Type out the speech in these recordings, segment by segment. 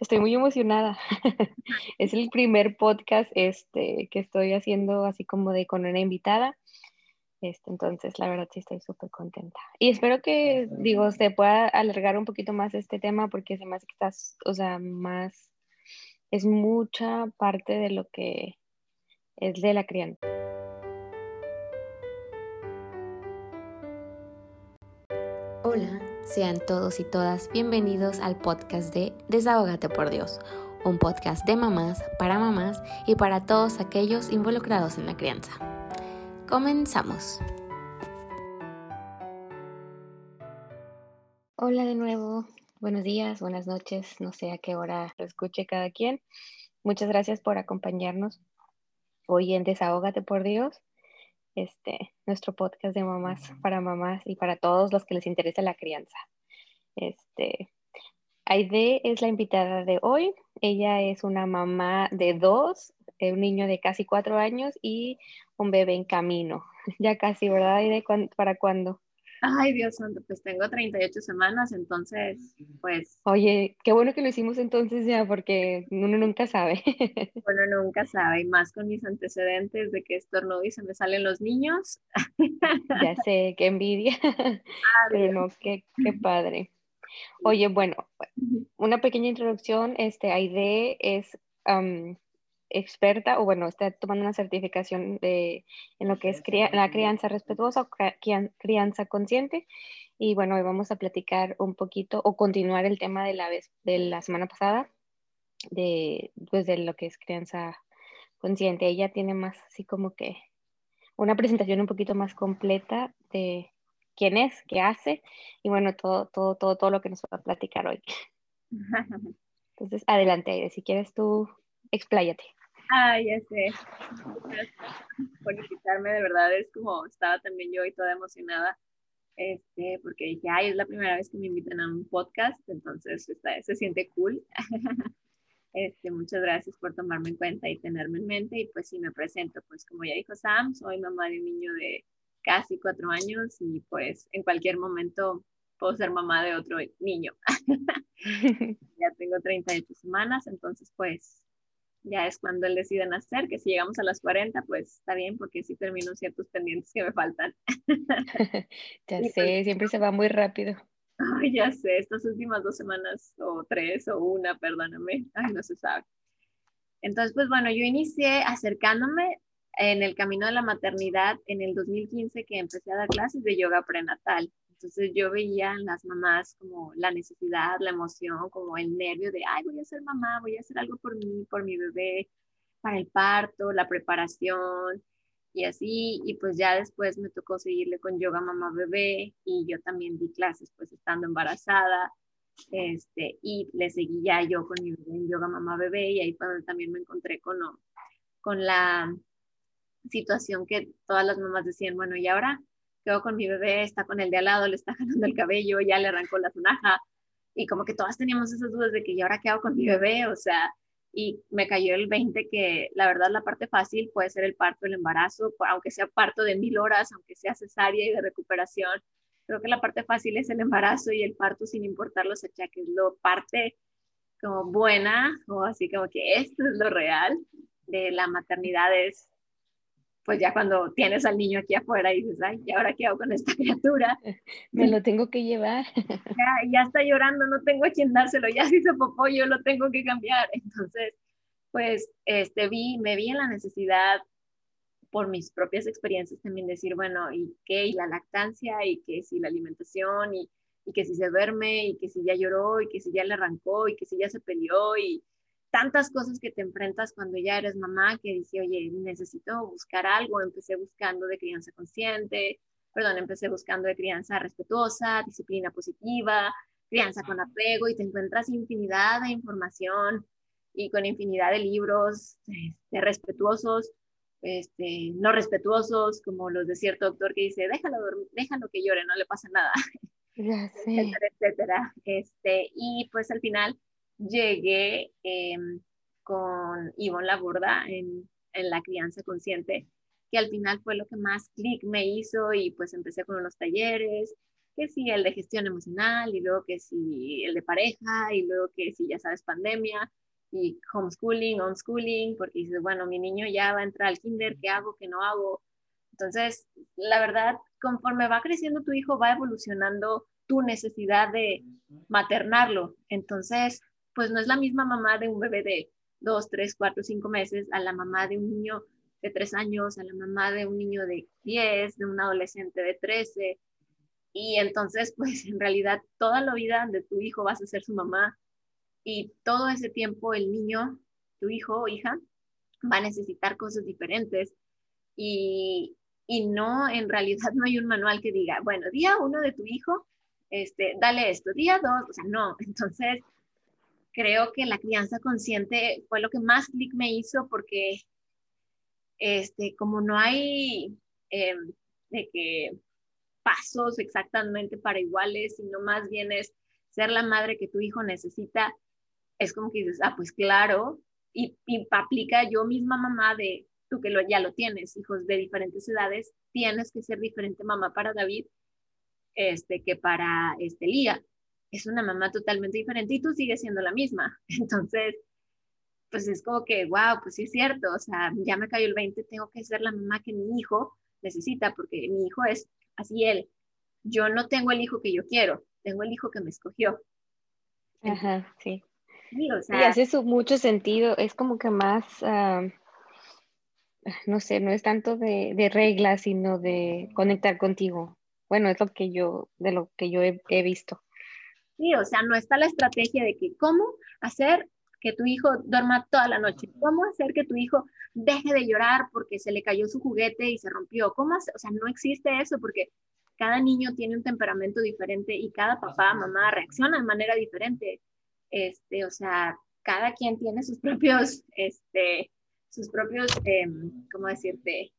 estoy muy emocionada. es el primer podcast este, que estoy haciendo así como de con una invitada. Este, entonces, la verdad sí estoy súper contenta. Y espero que, digo, se pueda alargar un poquito más este tema porque se me hace que estás, o sea, más, es mucha parte de lo que es de la crianza. Hola, sean todos y todas bienvenidos al podcast de Desahógate por Dios, un podcast de mamás, para mamás y para todos aquellos involucrados en la crianza. Comenzamos. Hola de nuevo, buenos días, buenas noches, no sé a qué hora lo escuche cada quien. Muchas gracias por acompañarnos hoy en Desahógate por Dios este, nuestro podcast de mamás para mamás y para todos los que les interesa la crianza. Este, Aide es la invitada de hoy. Ella es una mamá de dos, un niño de casi cuatro años y un bebé en camino. Ya casi, ¿verdad, Aide? ¿Para cuándo? Ay, Dios santo, pues tengo 38 semanas, entonces, pues... Oye, qué bueno que lo hicimos entonces ya, porque uno nunca sabe. Uno nunca sabe, y más con mis antecedentes de que estornudo y se me salen los niños. Ya sé, qué envidia, pero no, qué, qué padre. Oye, bueno, una pequeña introducción, este, Aide es experta o bueno, está tomando una certificación de, en lo que es la crianza respetuosa o crianza consciente. Y bueno, hoy vamos a platicar un poquito o continuar el tema de la, vez, de la semana pasada, de, pues de lo que es crianza consciente. Ella tiene más así como que una presentación un poquito más completa de quién es, qué hace y bueno, todo, todo, todo, todo lo que nos va a platicar hoy. Entonces, adelante, si quieres tú, expláyate. Ay, ya sé. por invitarme, de verdad es como estaba también yo y toda emocionada, este, porque dije, ay, es la primera vez que me invitan a un podcast, entonces está, se siente cool. Este, muchas gracias por tomarme en cuenta y tenerme en mente. Y pues sí, me presento, pues como ya dijo Sam, soy mamá de un niño de casi cuatro años y pues en cualquier momento puedo ser mamá de otro niño. ya tengo 38 semanas, entonces pues ya es cuando él decide nacer, que si llegamos a las 40, pues está bien, porque sí termino ciertos pendientes que me faltan. ya sé, pues siempre se va muy rápido. Ay, ya sé, estas últimas dos semanas, o tres, o una, perdóname, ay, no se sabe. Entonces, pues bueno, yo inicié acercándome en el camino de la maternidad en el 2015 que empecé a dar clases de yoga prenatal. Entonces yo veía en las mamás como la necesidad, la emoción, como el nervio de, ay, voy a ser mamá, voy a hacer algo por mí, por mi bebé, para el parto, la preparación y así. Y pues ya después me tocó seguirle con yoga mamá bebé y yo también di clases pues estando embarazada. Este, y le seguí ya yo con mi bebé en yoga mamá bebé y ahí también me encontré con, con la situación que todas las mamás decían, bueno, ¿y ahora quedó con mi bebé, está con el de al lado, le está jalando el cabello, ya le arrancó la sonaja. Y como que todas teníamos esas dudas de que ¿y ahora qué hago con mi bebé? O sea, y me cayó el 20 que la verdad la parte fácil puede ser el parto, el embarazo, aunque sea parto de mil horas, aunque sea cesárea y de recuperación. Creo que la parte fácil es el embarazo y el parto sin importar los achaques. Lo parte como buena o así como que esto es lo real de la maternidad es pues ya cuando tienes al niño aquí afuera y dices, ay, ¿y ahora qué hago con esta criatura? Me lo tengo que llevar. Ya, ya está llorando, no tengo a quien dárselo, ya se hizo popó, yo lo tengo que cambiar. Entonces, pues, este, vi, me vi en la necesidad por mis propias experiencias también decir, bueno, ¿y qué? ¿Y la lactancia? ¿Y qué si la alimentación? ¿Y, y que si se duerme? ¿Y que si ya lloró? ¿Y que si ya le arrancó? ¿Y que si ya se peleó? ¿Y tantas cosas que te enfrentas cuando ya eres mamá que dice, oye, necesito buscar algo. Empecé buscando de crianza consciente, perdón, empecé buscando de crianza respetuosa, disciplina positiva, crianza con apego y te encuentras infinidad de información y con infinidad de libros este, respetuosos, este, no respetuosos, como los de cierto doctor que dice, déjalo, déjalo que llore, no le pasa nada, etcétera, etcétera. Este, y pues al final llegué em, con Ivonne Laborda en, en la crianza consciente, que al final fue lo que más clic me hizo y pues empecé con unos talleres que si el de gestión emocional y luego que si el de pareja y luego que si ya sabes pandemia y homeschooling, unschooling, porque dices, bueno, mi niño ya va a entrar al kinder, ¿qué hago, qué no hago? Entonces, la verdad, conforme va creciendo tu hijo, va evolucionando tu necesidad de maternarlo. Entonces, pues no es la misma mamá de un bebé de dos, tres, cuatro, cinco meses a la mamá de un niño de tres años, a la mamá de un niño de diez, de un adolescente de trece. Y entonces, pues en realidad toda la vida de tu hijo vas a ser su mamá y todo ese tiempo el niño, tu hijo o hija, va a necesitar cosas diferentes y, y no, en realidad no hay un manual que diga, bueno, día uno de tu hijo, este, dale esto, día dos, o sea, no, entonces creo que la crianza consciente fue lo que más clic me hizo porque, este, como no hay em, de que pasos exactamente para iguales, sino más bien es ser la madre que tu hijo necesita, es como que dices, ah, pues claro, y, y aplica yo misma mamá de, tú que lo, ya lo tienes, hijos de diferentes edades, tienes que ser diferente mamá para David este, que para este, Lía. Es una mamá totalmente diferente y tú sigues siendo la misma. Entonces, pues es como que, wow, pues sí es cierto, o sea, ya me cayó el 20, tengo que ser la mamá que mi hijo necesita, porque mi hijo es así él. Yo no tengo el hijo que yo quiero, tengo el hijo que me escogió. Ajá, sí. y hace mucho sentido, es como que más, ah, no sé, no es tanto de, reglas, sino de conectar contigo. Bueno, es lo que yo, de lo que yo he, visto. Sí, o sea, no está la estrategia de que cómo hacer que tu hijo duerma toda la noche, cómo hacer que tu hijo deje de llorar porque se le cayó su juguete y se rompió, cómo hacer? o sea, no existe eso porque cada niño tiene un temperamento diferente y cada papá, mamá reacciona de manera diferente. Este, o sea, cada quien tiene sus propios, este, sus propios, em, ¿cómo decirte?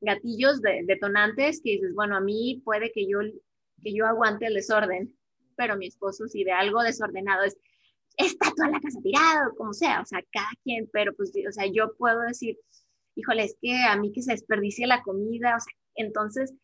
Gatillos detonantes que dices, bueno, a mí puede que yo, que yo aguante el desorden, pero mi esposo si de algo desordenado es, está toda la casa tirada, como sea, o sea, cada quien, pero pues, o sea, yo puedo decir, híjole, es que a mí que se desperdicie la comida, o sea, entonces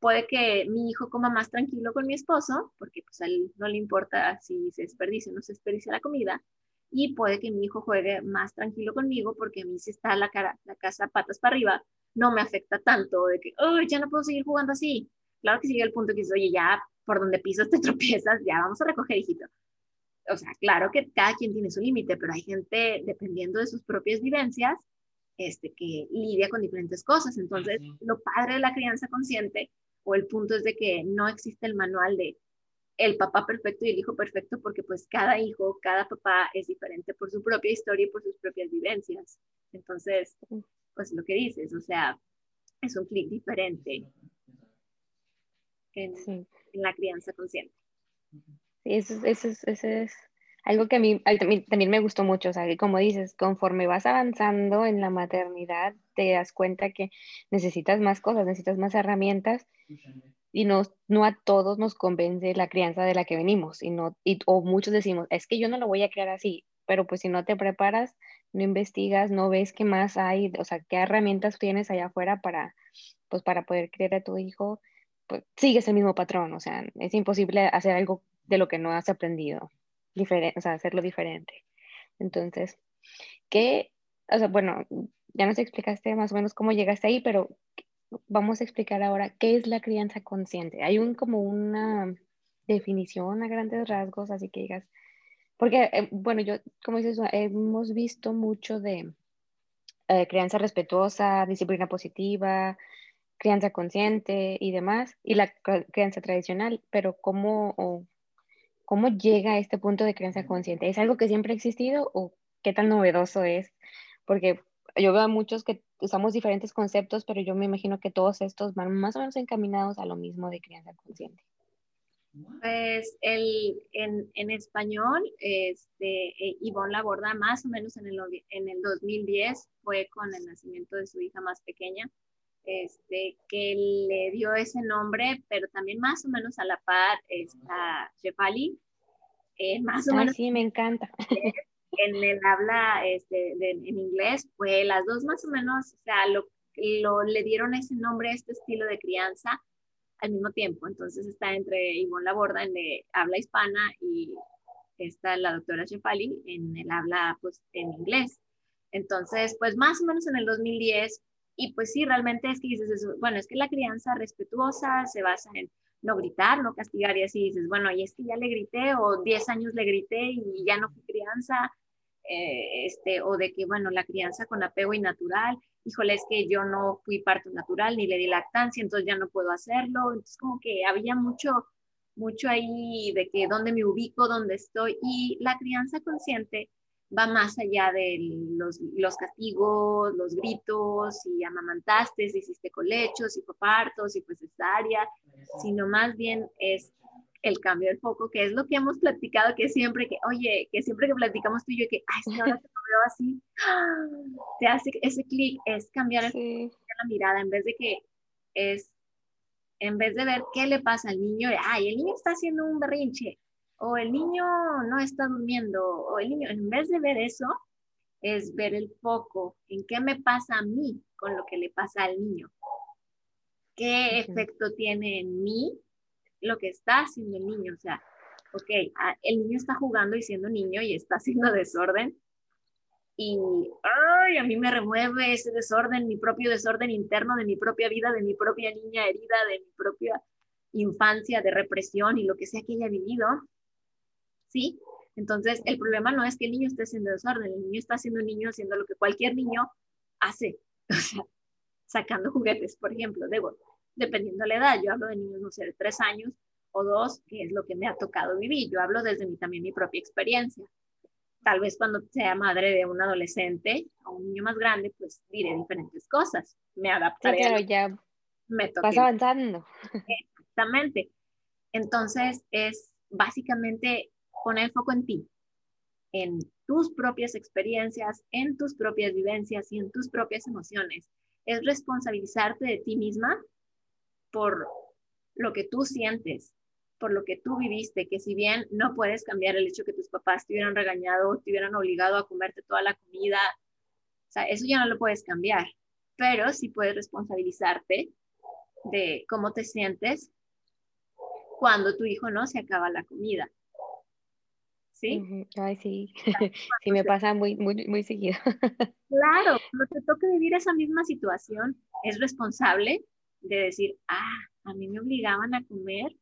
puede que mi hijo coma más tranquilo con mi esposo, porque pues a él no le importa si se desperdicia o no se desperdicia la comida, y puede que mi hijo juegue más tranquilo conmigo porque a mí si está la, cara, la casa patas para arriba, no me afecta tanto de que, oh, ya no puedo seguir jugando así. Claro que sigue el punto que dice, oye, ya por donde pisas te tropiezas, ya vamos a recoger, hijito. O sea, claro que cada quien tiene su límite, pero hay gente, dependiendo de sus propias vivencias, este, que lidia con diferentes cosas. Entonces, lo padre de la crianza consciente, o el punto es de que no existe el manual de el papá perfecto y el hijo perfecto porque pues cada hijo, cada papá es diferente por su propia historia y por sus propias vivencias. Entonces, pues lo que dices, o sea, es un clic diferente en, la crianza consciente. Sí, eso, eso, eso, es algo que a mí, también, también, me gustó mucho, o sea, que como dices, conforme vas avanzando en la maternidad, te das cuenta que necesitas más cosas, necesitas más herramientas y no, no a todos nos convence la crianza de la que venimos y no, y, o muchos decimos, es que yo no lo voy a crear así, pero pues si no te preparas, no investigas, no ves qué más hay, o sea, qué herramientas tienes allá afuera para, pues para poder criar a tu hijo, pues sigues el mismo patrón, o sea, es imposible hacer algo de lo que no has aprendido, diferente, o sea, hacerlo diferente. Entonces, ¿qué, o sea, bueno, ya nos explicaste más o menos cómo llegaste ahí, pero vamos a explicar ahora qué es la crianza consciente. Hay un como una definición a grandes rasgos, así que digas, porque, eh, bueno, yo, como dices, hemos visto mucho de eh, crianza respetuosa, disciplina positiva, crianza consciente y demás, y la crianza tradicional, pero ¿cómo, ¿cómo llega a este punto de crianza consciente? ¿Es algo que siempre ha existido o qué tan novedoso es? Porque yo veo a muchos que usamos diferentes conceptos, pero yo me imagino que todos estos van más o menos encaminados a lo mismo de crianza consciente. Pues el, en, en español, este, eh, Ivonne Laborda, más o menos en el, en el 2010, fue con el nacimiento de su hija más pequeña, este, que le dio ese nombre, pero también más o menos a la par está Shefali, eh, más o menos. Sí, me encanta. en el habla este, en inglés, pues las dos más o menos, o sea, lo, lo, le dieron ese nombre, este estilo de crianza, al mismo tiempo. Entonces está entre Ivonne Laborda en de habla hispana y está la doctora Shefali en el habla pues en inglés. Entonces, pues más o menos en el 2010, y pues sí, realmente es que dices eso, bueno, es que la crianza respetuosa se basa en no gritar, no castigar y así dices, bueno, y es que ya le grité o 10 años le grité y ya no fue crianza, eh, este, o de que, bueno, la crianza con apego y natural, híjole, es que yo no fui parto natural ni le di lactancia, entonces ya no puedo hacerlo. Entonces como que había mucho, mucho ahí de que dónde me ubico, dónde estoy. Y la crianza consciente va más allá de los, los castigos, los gritos, si amamantaste, si hiciste colechos, si fue parto, si fue cesárea, sino más bien es el cambio del foco, que es lo que hemos platicado, que siempre que, oye, que siempre que platicamos tú y yo, que, ay, ahora te lo veo así, te hace ese clic, es cambiar la mirada, en vez de que es, en vez de ver qué le pasa al niño, ay, el niño está haciendo un berrinche, o el niño no está durmiendo, o el niño, en vez de ver eso, es ver el foco en qué me pasa a mí con lo que le pasa al niño. ¿Qué efecto tiene en mí lo que está haciendo el niño. O sea, ok, el niño está jugando y siendo niño y está haciendo desorden. Y ay, a mí me remueve ese desorden, mi propio desorden interno de mi propia vida, de mi propia niña herida, de mi propia infancia, de represión y lo que sea que haya vivido. ¿Sí? Entonces, el problema no es que el niño esté haciendo desorden, el niño está siendo un niño haciendo lo que cualquier niño hace, o sea, sacando juguetes, por ejemplo, debo, dependiendo de la edad. Yo hablo de niños, no sé, de tres años o dos, que es lo que me ha tocado vivir. Yo hablo desde mi, también mi propia experiencia. Tal vez cuando sea madre de un adolescente o un niño más grande, pues diré diferentes cosas. Me adaptaré. Sí, ya me vas avanzando. Exactamente. Entonces es básicamente poner el foco en ti, en tus propias experiencias, en tus propias vivencias y en tus propias emociones. Es responsabilizarte de ti misma por lo que tú sientes, por lo que tú viviste, que si bien no puedes cambiar el hecho que tus papás te hubieran regañado, te hubieran obligado a comerte toda la comida, o sea, eso ya no lo puedes cambiar, pero sí puedes responsabilizarte de cómo te sientes cuando tu hijo no se acaba la comida. ¿Sí? Ay, sí. sí, me pasa muy, muy, muy seguido. claro, cuando te toca vivir esa misma situación, es responsable de decir, ah, a mí me obligaban a comer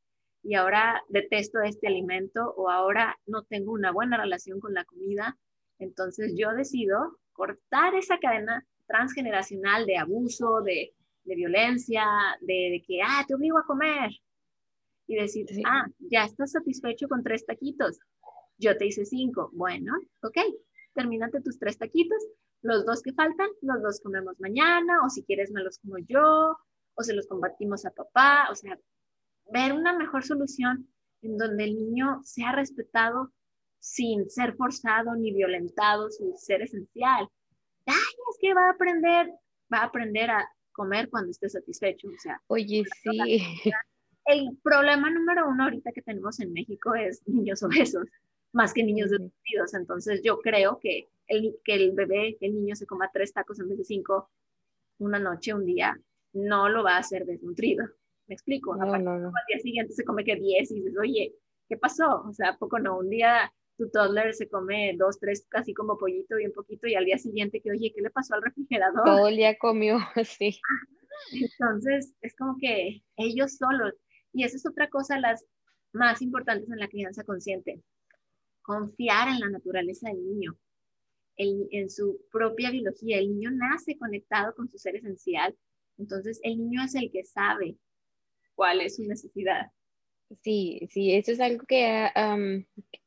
y ahora detesto este alimento o ahora no tengo una buena relación con la comida, entonces yo decido cortar esa cadena transgeneracional de abuso, de, violencia, de, que, ah, te obligo a comer. Y decir, ah, ya estás satisfecho con tres taquitos. Yo te hice cinco. Bueno, ok, termínate tus tres taquitos. Los dos que faltan, los dos comemos mañana, o si quieres me los como yo, o se los compartimos a papá, o sea, ver una mejor solución en donde el niño sea respetado sin ser forzado ni violentado, sin ser esencial. Ay, es que va a aprender, va a aprender a comer cuando esté satisfecho, o sea. Oye, sí. El problema número uno ahorita que tenemos en México es niños obesos, más que niños desnutridos. Entonces yo creo que el, que el bebé, el niño se coma tres tacos en vez de cinco una noche, un día, no lo va a hacer desnutrido. ¿Me explico? No, no, no. Al día siguiente se come que 10 y dices, oye, ¿qué pasó? O sea, poco no? Un día tu toddler se come dos, tres, casi como pollito y un poquito, y al día siguiente que, oye, ¿qué le pasó al refrigerador? Todo el día comió, sí. Entonces, es como que ellos solos, y esa es otra cosa, las más importantes en la crianza consciente, confiar en la naturaleza del niño, en su propia biología. El niño nace conectado con su ser esencial, entonces, el niño es el que sabe cuál es su necesidad. Sí, sí, eso es algo que,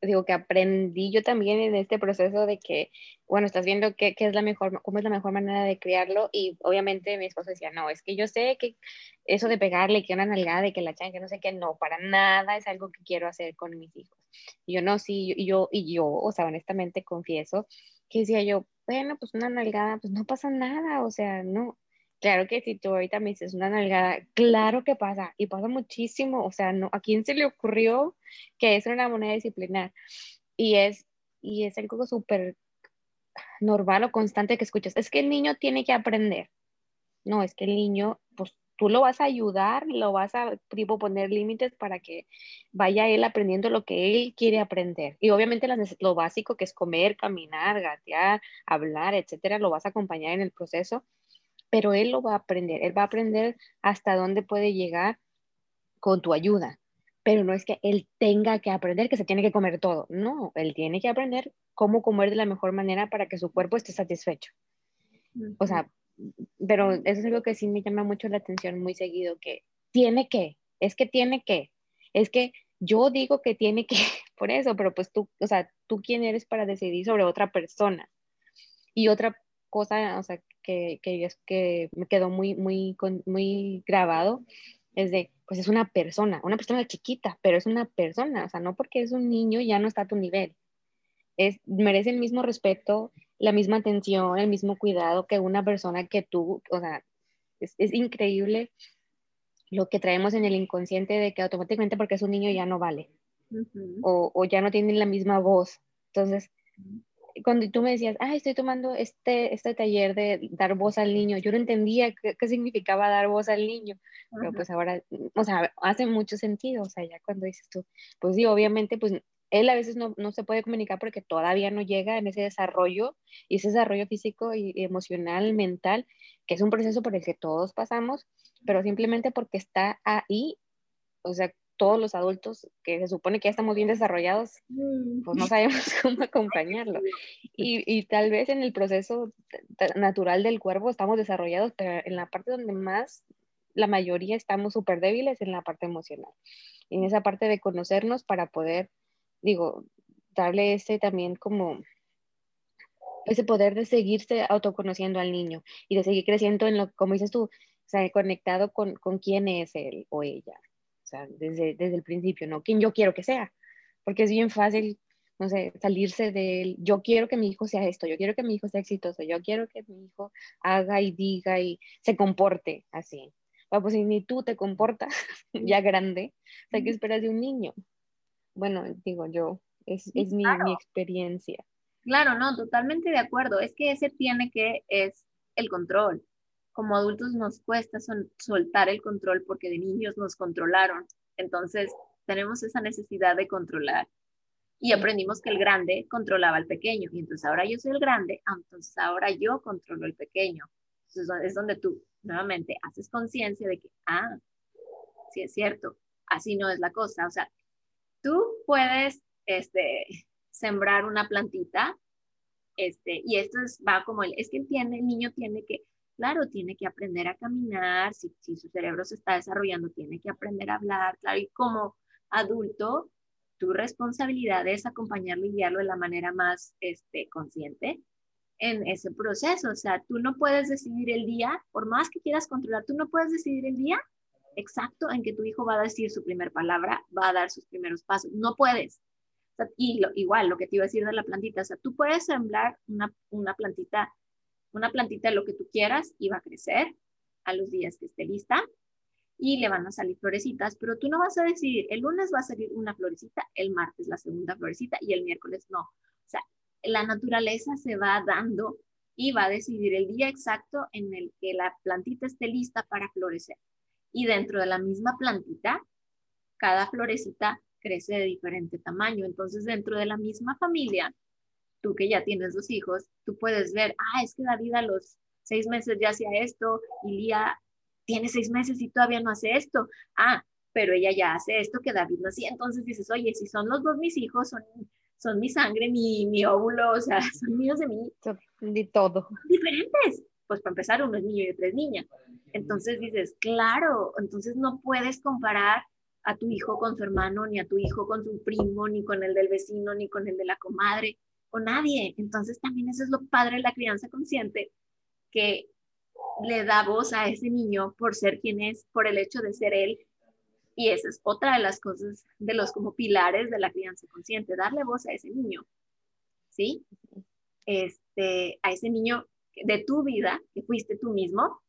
digo, que aprendí yo también en este proceso de que, bueno, estás viendo qué, qué, es la mejor, cómo es la mejor manera de criarlo y obviamente mi esposo decía, no, es que yo sé que eso de pegarle, que una nalgada, de que la que no sé qué, no, para nada es algo que quiero hacer con mis hijos. Y yo no, sí, y yo, y yo, o sea, honestamente confieso que decía yo, bueno, pues una nalgada, pues no pasa nada, o sea, no, Claro que si tú ahorita me dices una nalgada, claro que pasa y pasa muchísimo. O sea, ¿a quién se le ocurrió que es una moneda disciplinar? Y es, y es algo súper normal o constante que escuchas. Es que el niño tiene que aprender. No, es que el niño, pues tú lo vas a ayudar, lo vas a tipo, poner límites para que vaya él aprendiendo lo que él quiere aprender. Y obviamente lo básico que es comer, caminar, gatear, hablar, etcétera, lo vas a acompañar en el proceso, pero él lo va a aprender. Él va a aprender hasta dónde puede llegar con tu ayuda. Pero no es que él tenga que aprender que se tiene que comer todo. No, él tiene que aprender cómo comer de la mejor manera para que su cuerpo esté satisfecho. O sea, pero eso es algo que sí me llama mucho la atención muy seguido, que tiene que, es que tiene que, es que yo digo que tiene que, por eso, pero pues tú, o sea, tú quién eres para decidir sobre otra persona. Y otra cosa, o sea, que, que, que me quedó muy, muy, muy grabado, es de, pues es una persona, una persona chiquita, pero es una persona, o sea, no porque es un niño ya no está a tu nivel. Es, merece el mismo respeto, la misma atención, el mismo cuidado que una persona que tú, o sea, es, increíble lo que traemos en el inconsciente de que automáticamente porque es un niño ya no vale o, o, ya no tiene la misma voz. Entonces, cuando tú me decías, ah, estoy tomando este, este taller de dar voz al niño, yo no entendía qué, qué significaba dar voz al niño, pero pues ahora, o sea, hace mucho sentido, o sea, ya cuando dices tú, pues sí, obviamente, pues él a veces no, no, se puede comunicar porque todavía no llega en ese desarrollo y ese desarrollo físico y emocional, mental, que es un proceso por el que todos pasamos, pero simplemente porque está ahí, o sea, todos los adultos que se supone que ya estamos bien desarrollados, pues no mm. sabemos cómo acompañarlo. Y, y tal vez en el proceso natural del cuerpo estamos desarrollados, pero en la parte donde más la mayoría estamos súper débiles en la parte emocional, en esa parte de conocernos para poder digo, darle ese también como ese poder de seguirse autoconociendo al niño y de seguir creciendo en lo, como dices tú, o sea, conectado con, con quién es él o ella, o sea, desde, desde el principio, ¿no? Quién yo quiero que sea, porque es bien fácil, no sé, salirse del, yo quiero que mi hijo sea esto, yo quiero que mi hijo sea exitoso, yo quiero que mi hijo haga y diga y se comporte así. Bueno, pues si ni tú te comportas ya grande, o sea, ¿qué esperas de un niño? Bueno, digo yo, es, es mi, mi, experiencia. Claro, no, totalmente de acuerdo. Es que ese tiene que, es el control. Como adultos nos cuesta soltar el control porque de niños nos controlaron. Entonces, tenemos esa necesidad de controlar. Y aprendimos que el grande controlaba al pequeño. Y entonces ahora yo soy el grande, ah, entonces ahora yo controlo el pequeño. Entonces es donde tú nuevamente haces conciencia de que, ah, sí es cierto, así no es la cosa. O sea, tú puedes este, sembrar una plantita, este, y esto es, va como el, es que tiene, el niño tiene que, claro, tiene que aprender a caminar, si, su cerebro se está desarrollando, tiene que aprender a hablar, claro, y como adulto, tu responsabilidad es acompañarlo y guiarlo de la manera más este, consciente en ese proceso. O sea, tú no puedes decidir el día, por más que quieras controlar, tú no puedes decidir el día exacto en que tu hijo va a decir su primera palabra, va a dar sus primeros pasos. No puedes. y igual, lo que te iba a decir de la plantita, o sea, tú puedes sembrar una, una plantita, una plantita de lo que tú quieras y va a crecer a los días que esté lista y le van a salir florecitas, pero tú no vas a decidir, el lunes va a salir una florecita, el martes la segunda florecita y el miércoles no. O sea, la naturaleza se va dando y va a decidir el día exacto en el que la plantita esté lista para florecer y dentro de la misma plantita, cada florecita crece de diferente tamaño. Entonces, dentro de la misma familia, tú que ya tienes dos hijos, tú puedes ver, ah, es que David a los seis meses ya hacía esto y Lía tiene seis meses y todavía no hace esto. Ah, pero ella ya hace esto que David no hacía. Entonces dices, oye, si son los dos mis hijos, son, son mi sangre, mi, mi óvulo, o sea, son míos de mí. De todo. Diferentes. Pues para empezar, uno es niño y otro es niña. Entonces dices, claro, entonces no puedes comparar a tu hijo con su hermano, ni a tu hijo con su primo, ni con el del vecino, ni con el de la comadre, con nadie. Entonces también eso es lo padre de la crianza consciente, que le da voz a ese niño por ser quien es, por el hecho de ser él. Y esa es otra de las cosas, de los como pilares de la crianza consciente, darle voz a ese niño, ¿sí? Este, a ese niño de tu vida, que fuiste tú mismo,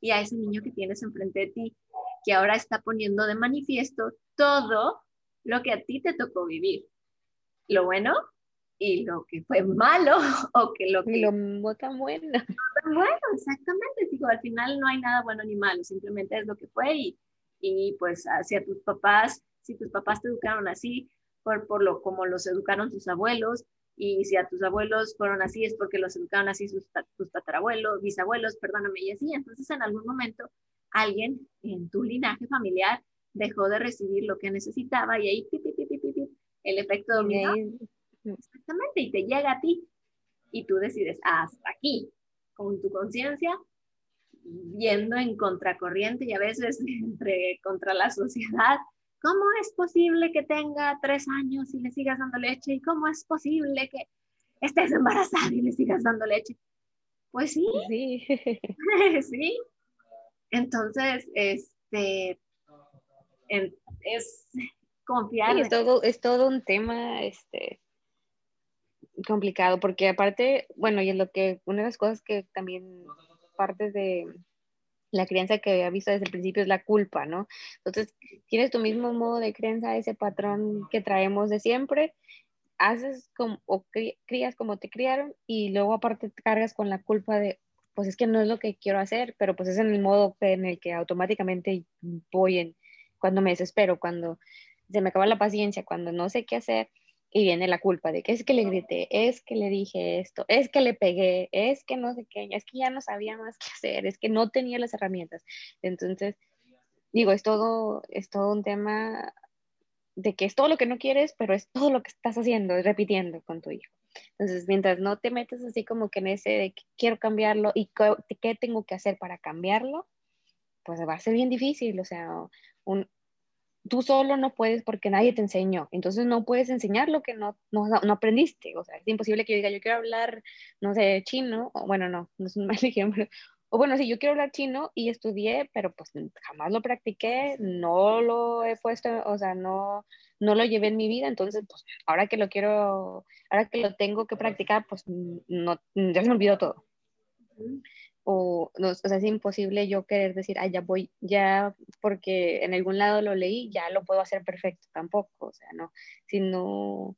y a ese niño que tienes enfrente de ti, que ahora está poniendo de manifiesto todo lo que a ti te tocó vivir. Lo bueno y lo que fue malo o que lo que... lo no tan bueno. bueno, exactamente. Digo, al final no hay nada bueno ni malo, simplemente es lo que fue y, y pues hacia tus papás, si tus papás te educaron así, por, por lo como los educaron tus abuelos, y si a tus abuelos fueron así es porque los educaron así sus, tus tatarabuelos, bisabuelos, perdóname, y así. Entonces en algún momento alguien en tu linaje familiar dejó de recibir lo que necesitaba y ahí el efecto dominó. Exactamente, y te llega a ti y tú decides hasta aquí, con tu conciencia, viendo en contracorriente y a veces entre contra la sociedad. ¿Cómo es posible que tenga tres años y le sigas dando leche? ¿Y cómo es posible que estés embarazada y le sigas dando leche? Pues sí. Sí. sí. Entonces, este, es confiar. es, todo, es todo un tema, este, complicado, porque aparte, bueno, y es lo que, una de las cosas que también parte de la crianza que había visto desde el principio es la culpa, ¿no? Entonces, tienes tu mismo modo de crianza, ese patrón que traemos de siempre, haces como, o crías como te criaron y luego aparte te cargas con la culpa de, pues es que no es lo que quiero hacer, pero pues es en el modo en el que automáticamente voy en, cuando me desespero, cuando se me acaba la paciencia, cuando no sé qué hacer, y viene la culpa de que es que le grité, es que le dije esto, es que le pegué, es que no sé qué, es que ya no sabía más qué hacer, es que no tenía las herramientas. Entonces, digo, es todo, es todo un tema de que es todo lo que no quieres, pero es todo lo que estás haciendo, repitiendo con tu hijo. Entonces, mientras no te metes así como que en ese de que quiero cambiarlo y qué tengo que hacer para cambiarlo, pues va a ser bien difícil. O sea, un, tú solo no puedes porque nadie te enseñó. Entonces no puedes enseñar lo que no, no, aprendiste. O sea, es imposible que yo diga, yo quiero hablar, no sé, chino. O, bueno, no, no es un mal ejemplo. O bueno, sí, yo quiero hablar chino y estudié, pero pues jamás lo practiqué, no lo he puesto, o sea, no, no lo llevé en mi vida. Entonces, pues ahora que lo quiero, ahora que lo tengo que practicar, pues no, ya se me olvidó todo o, no, o sea, es imposible yo querer decir, ah, ya voy, ya porque en algún lado lo leí, ya lo puedo hacer perfecto, tampoco, o sea, no, sino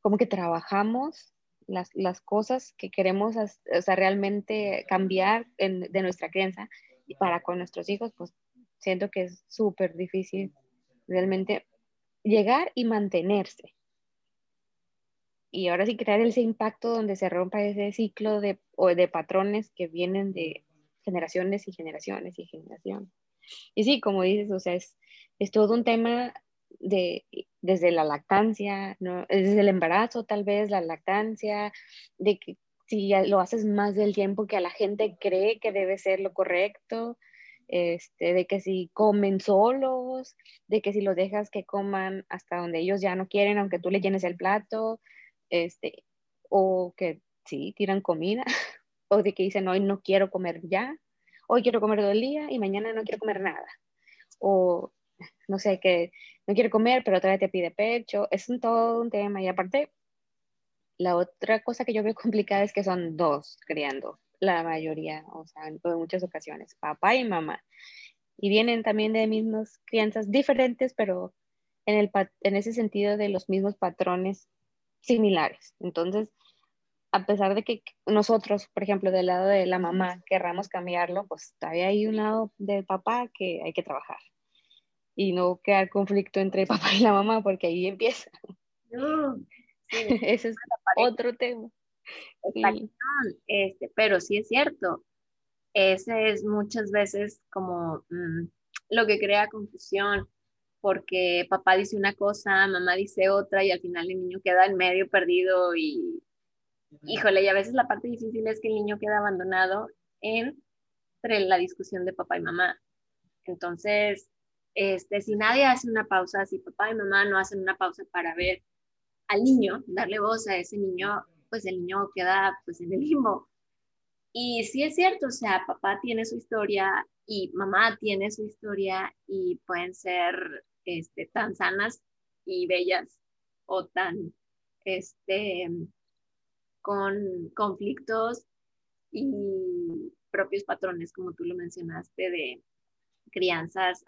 como que trabajamos las, las cosas que queremos, o sea, realmente cambiar de nuestra y para con nuestros hijos, pues siento que es súper difícil realmente llegar y mantenerse y ahora sí crear ese impacto donde se rompa ese ciclo de, o de patrones que vienen de generaciones y generaciones y generaciones. Y sí, como dices, o sea, es, es todo un tema de, desde la lactancia, ¿no? desde el embarazo tal vez, la lactancia, de que si lo haces más del tiempo que a la gente cree que debe ser lo correcto, este, de que si comen solos, de que si los dejas que coman hasta donde ellos ya no quieren, aunque tú le llenes el plato, este, o que sí, tiran comida, o de que dicen, hoy no quiero comer ya, hoy quiero comer todo el día y mañana no quiero comer nada. O no sé, que no quiere comer, pero todavía te pide pecho. Es un, todo un tema. Y aparte, la otra cosa que yo veo complicada es que son dos criando, la mayoría, o sea, en muchas ocasiones, papá y mamá. Y vienen también de mismas crianzas diferentes, pero en, el, en ese sentido de los mismos patrones similares. Entonces, a pesar de que nosotros, por ejemplo, del lado de la mamá, querramos cambiarlo, pues todavía hay un lado del papá que hay que trabajar. Y no crear conflicto entre papá y la mamá, porque ahí empieza. Ese es otro tema. Este, pero sí es cierto, ese es muchas veces como mm, lo que crea confusión porque papá dice una cosa, mamá dice otra y al final el niño queda en medio perdido y híjole, y a veces la parte difícil es que el niño queda abandonado entre la discusión de papá y mamá. Entonces, este, si nadie hace una pausa, si papá y mamá no hacen una pausa para ver al niño, darle voz a ese niño, pues el niño queda pues en el limbo. Y sí es cierto, o sea, papá tiene su historia y mamá tiene su historia y pueden ser este, tan sanas y bellas o tan este, con conflictos y propios patrones, como tú lo mencionaste, de crianzas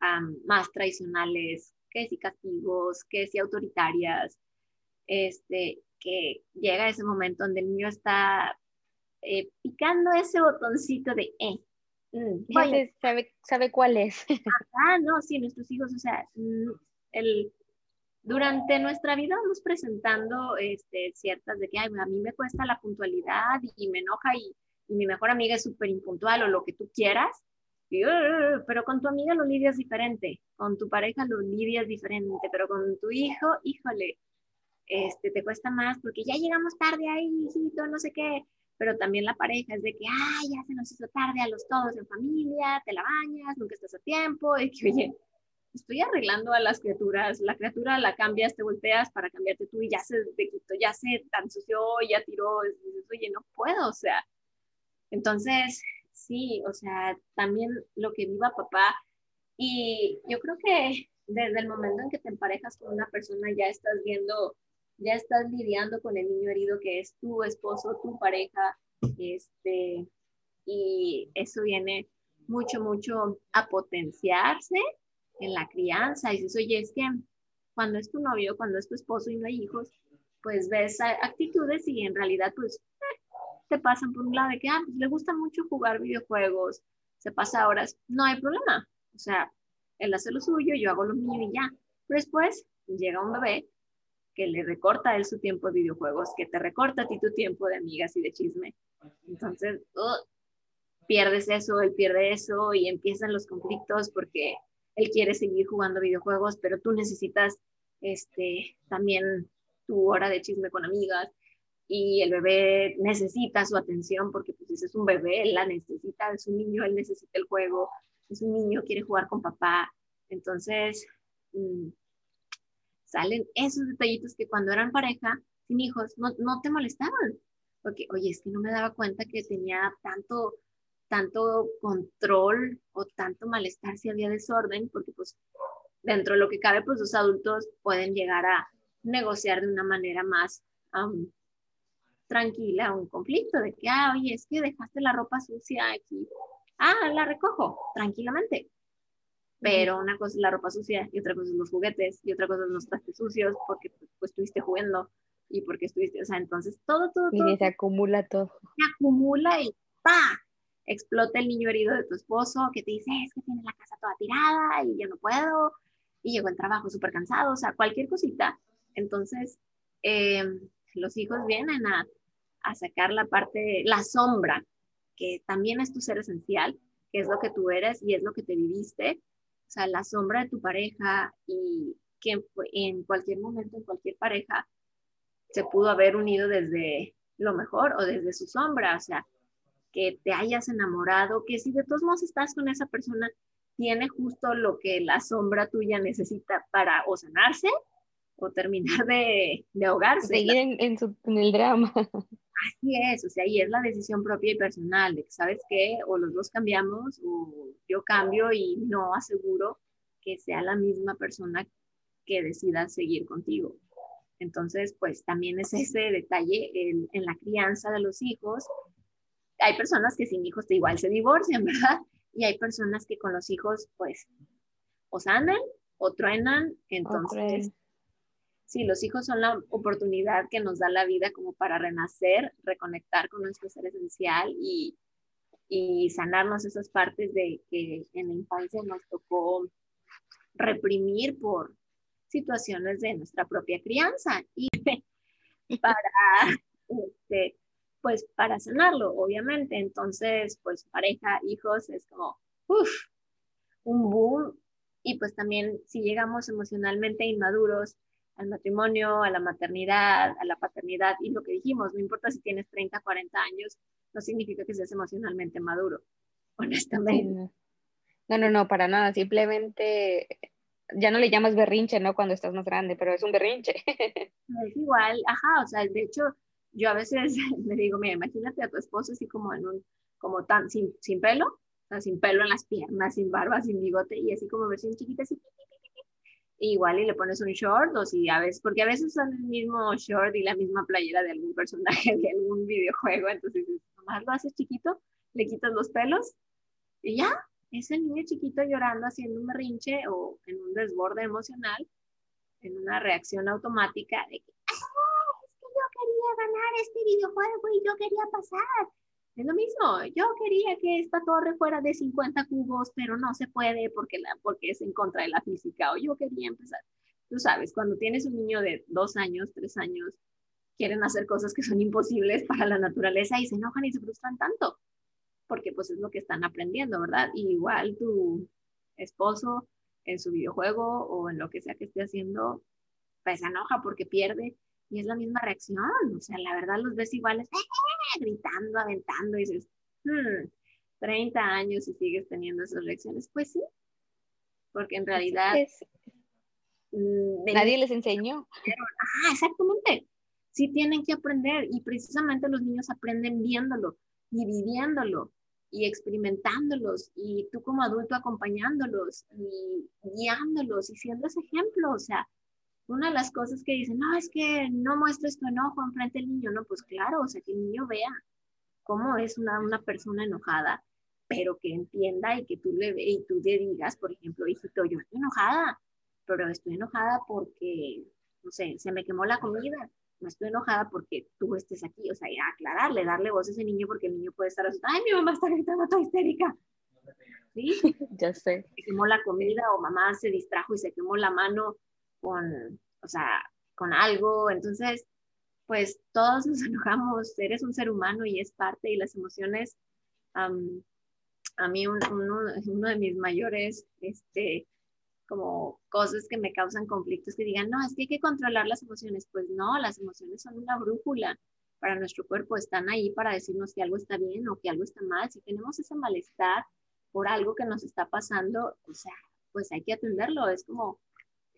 más tradicionales, que si castigos, que si autoritarias, este, que llega ese momento donde el niño está eh, picando ese botoncito de eh. Mm, sabe, sabe cuál es. ah, no, sí, nuestros hijos, o sea, mm, el, durante nuestra vida vamos presentando este, ciertas de que a mí me cuesta la puntualidad y me enoja y, y mi mejor amiga es súper impuntual o lo que tú quieras, pero con tu amiga lo lidias diferente, con tu pareja lo lidias diferente, pero con tu hijo, híjole, este, te cuesta más porque ya llegamos tarde ahí, hijito, no sé qué, pero también la pareja es de que, ay, ya se nos hizo tarde a los todos en familia, te la bañas, nunca estás a tiempo, y que, oye, estoy arreglando a las criaturas, la criatura la cambias, te volteas para cambiarte tú y ya se te quitó, ya se tan sució, ya tiró, oye, no puedo, o sea, entonces, sí, o sea, también lo que viva papá, y yo creo que desde el momento en que te emparejas con una persona ya estás viendo ya estás lidiando con el niño herido que es tu esposo, tu pareja, este, y eso viene mucho, mucho a potenciarse en la crianza. Y dices, oye, es que cuando es tu novio, cuando es tu esposo y no hay hijos, pues ves actitudes y en realidad pues eh, te pasan por un lado de que, ah, pues le gusta mucho jugar videojuegos, se pasa horas, no hay problema. O sea, él hace lo suyo, yo hago lo mío y ya. Pero después llega un bebé que le recorta a él su tiempo de videojuegos, que te recorta a ti tu tiempo de amigas y de chisme. Entonces, pierdes eso, él pierde eso y empiezan los conflictos porque él quiere seguir jugando videojuegos, pero tú necesitas este, también tu hora de chisme con amigas y el bebé necesita su atención porque pues es un bebé, él la necesita, es un niño, él necesita el juego, es un niño, quiere jugar con papá. Entonces, mm, salen esos detallitos que cuando eran pareja, sin hijos, no, no te molestaban. Porque, oye, es que no me daba cuenta que tenía tanto, tanto control o tanto malestar si había desorden, porque pues dentro de lo que cabe, pues los adultos pueden llegar a negociar de una manera más tranquila un conflicto de que, ah, oye, es que dejaste la ropa sucia aquí. Ah, la recojo tranquilamente. Pero una cosa es la ropa sucia y otra cosa es los juguetes y otra cosa es los trastes sucios porque pues, estuviste jugando y porque estuviste, o sea, entonces todo, todo, todo. Y se acumula todo. Se acumula y ¡pa! Explota el niño herido de tu esposo que te dice, es que tiene la casa toda tirada y yo no puedo y llegó el trabajo súper cansado, o sea, cualquier cosita. Entonces, em, los hijos vienen a, a sacar la parte, la sombra, que también es tu ser esencial, que es lo que tú eres y es lo que te viviste sea, la sombra de tu pareja y que en cualquier momento, en cualquier pareja, se pudo haber unido desde lo mejor o desde su sombra, o sea, que te hayas enamorado, que si de todos modos estás con esa persona, tiene justo lo que la sombra tuya necesita para o sanarse o terminar de, de ahogarse. Seguir en, en, el drama. Así es, o sea, y es la decisión propia y personal de que, ¿sabes qué? O los dos cambiamos o yo cambio y no aseguro que sea la misma persona que decida seguir contigo. Entonces, pues también es ese detalle en, en la crianza de los hijos. Hay personas que sin hijos igual se divorcian, ¿verdad? Y hay personas que con los hijos, pues, o sanan o truenan. Entonces, sí, los hijos son la oportunidad que nos da la vida como para renacer, reconectar con nuestro ser esencial y, y sanarnos esas partes de que en la infancia nos tocó reprimir por situaciones de nuestra propia crianza y para, este, pues para sanarlo, obviamente. Entonces, pues pareja, hijos, es como, uff, un boom. Y pues también si llegamos emocionalmente inmaduros, al matrimonio, a la maternidad, a la paternidad y lo que dijimos, no importa si tienes 30, 40 años, no significa que seas emocionalmente maduro, honestamente. No, no, no, para nada, simplemente ya no le llamas berrinche, ¿no? Cuando estás más grande, pero es un berrinche. Es igual, ajá, o sea, de hecho, yo a veces me digo, mira, imagínate a tu esposo así como en un, como tan, sin, sin pelo, o sea, sin pelo en las piernas, sin barba, sin bigote, y así como versión chiquita, así, igual y le pones un short o si a veces, porque a veces son el mismo short y la misma playera de algún personaje de algún videojuego, entonces nomás lo haces chiquito, le quitas los pelos y ya, es el niño chiquito llorando haciendo un berrinche o en un desborde emocional, en una reacción automática de que, ah, es que yo quería ganar este videojuego y yo quería pasar. Es lo mismo, yo quería que esta torre fuera de 50 cubos, pero no se puede porque, la, porque es en contra de la física, o yo quería empezar. Tú sabes, cuando tienes un niño de dos años, tres años, quieren hacer cosas que son imposibles para la naturaleza y se enojan y se frustran tanto, porque pues es lo que están aprendiendo, ¿verdad? Y igual tu esposo en su videojuego o en lo que sea que esté haciendo, pues se enoja porque pierde y es la misma reacción, o sea, la verdad los ves iguales. Gritando, aventando, y dices, 30 hmm, años y sigues teniendo esas reacciones, pues sí, porque en realidad... Mm, nadie les enseñó. Ah, exactamente. Sí tienen que aprender y precisamente los niños aprenden viéndolo y viviéndolo y experimentándolos y tú como adulto acompañándolos y guiándolos y siendo ese ejemplo, o sea, una de las cosas que dicen, no, es que no muestres tu enojo enfrente del niño, no, pues claro, o sea, que el niño vea cómo es una, una persona enojada, pero que entienda y que tú le y tú le digas, por ejemplo, hijito, yo estoy enojada, pero estoy enojada porque, no sé, se me quemó la comida, no estoy enojada porque tú estés aquí, o sea, aclararle, darle voz a ese niño porque el niño puede estar asustado, ay, mi mamá está gritando toda histérica. ¿Sí? ya sé. Se quemó la comida o mamá se distrajo y se quemó la mano con, o sea, con algo. Entonces, pues todos nos enojamos, eres un ser humano y es parte y las emociones, a mí uno, uno, de mis mayores, este, como cosas que me causan conflictos que digan, no, es que hay que controlar las emociones. Pues no, las emociones son una brújula para nuestro cuerpo, están ahí para decirnos que algo está bien o que algo está mal. Si tenemos ese malestar por algo que nos está pasando, o sea, pues hay que atenderlo. Es como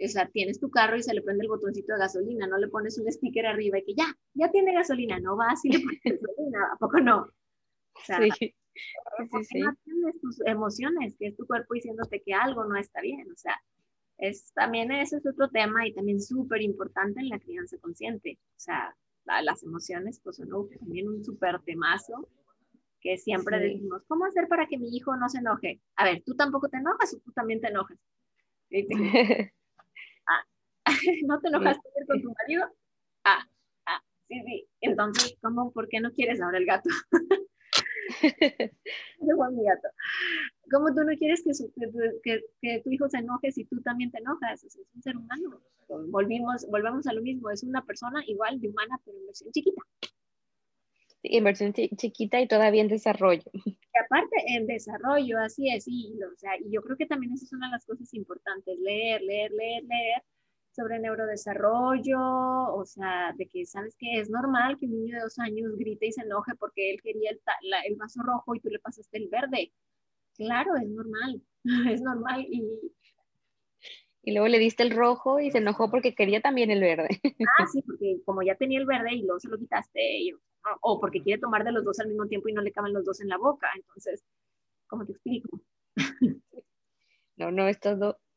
o sea, tienes tu carro y se le prende el botoncito de gasolina, no le pones un sticker arriba y que ya, ya tiene gasolina, no vas y le pones gasolina, ¿a poco no? O sea, sí. Sí, no tienes tus emociones, que es tu cuerpo diciéndote que algo no está bien, o sea, es, también ese es otro tema y también súper importante en la crianza consciente, o sea, las emociones pues son también un súper temazo que siempre decimos, ¿cómo hacer para que mi hijo no se enoje? A ver, tú tampoco te enojas o tú también te enojas. ¿no te enojaste con tu marido? Ah, ah, sí, sí. Entonces, ¿cómo, por qué no quieres ahora el gato? mi gato. ¿Cómo tú no quieres que, que, que, tu hijo se enoje si tú también te enojas? es un ser humano. Volvimos, volvemos a lo mismo. Es una persona igual de humana, pero en versión chiquita. Sí, en versión chiquita y todavía en desarrollo. Y aparte, en desarrollo, así es. Y, o sea, y yo creo que también esa es una de las cosas importantes. Leer, leer, leer, leer sobre neurodesarrollo, o sea, de que sabes que es normal que un niño de dos años grite y se enoje porque él quería el, el vaso rojo y tú le pasaste el verde. Claro, es normal, es normal y... Y luego le diste el rojo y se enojó porque quería también el verde. Ah, sí, porque como ya tenía el verde y luego se lo quitaste, o porque quiere tomar de los dos al mismo tiempo y no le caben los dos en la boca. Entonces, ¿cómo te explico? No, no, es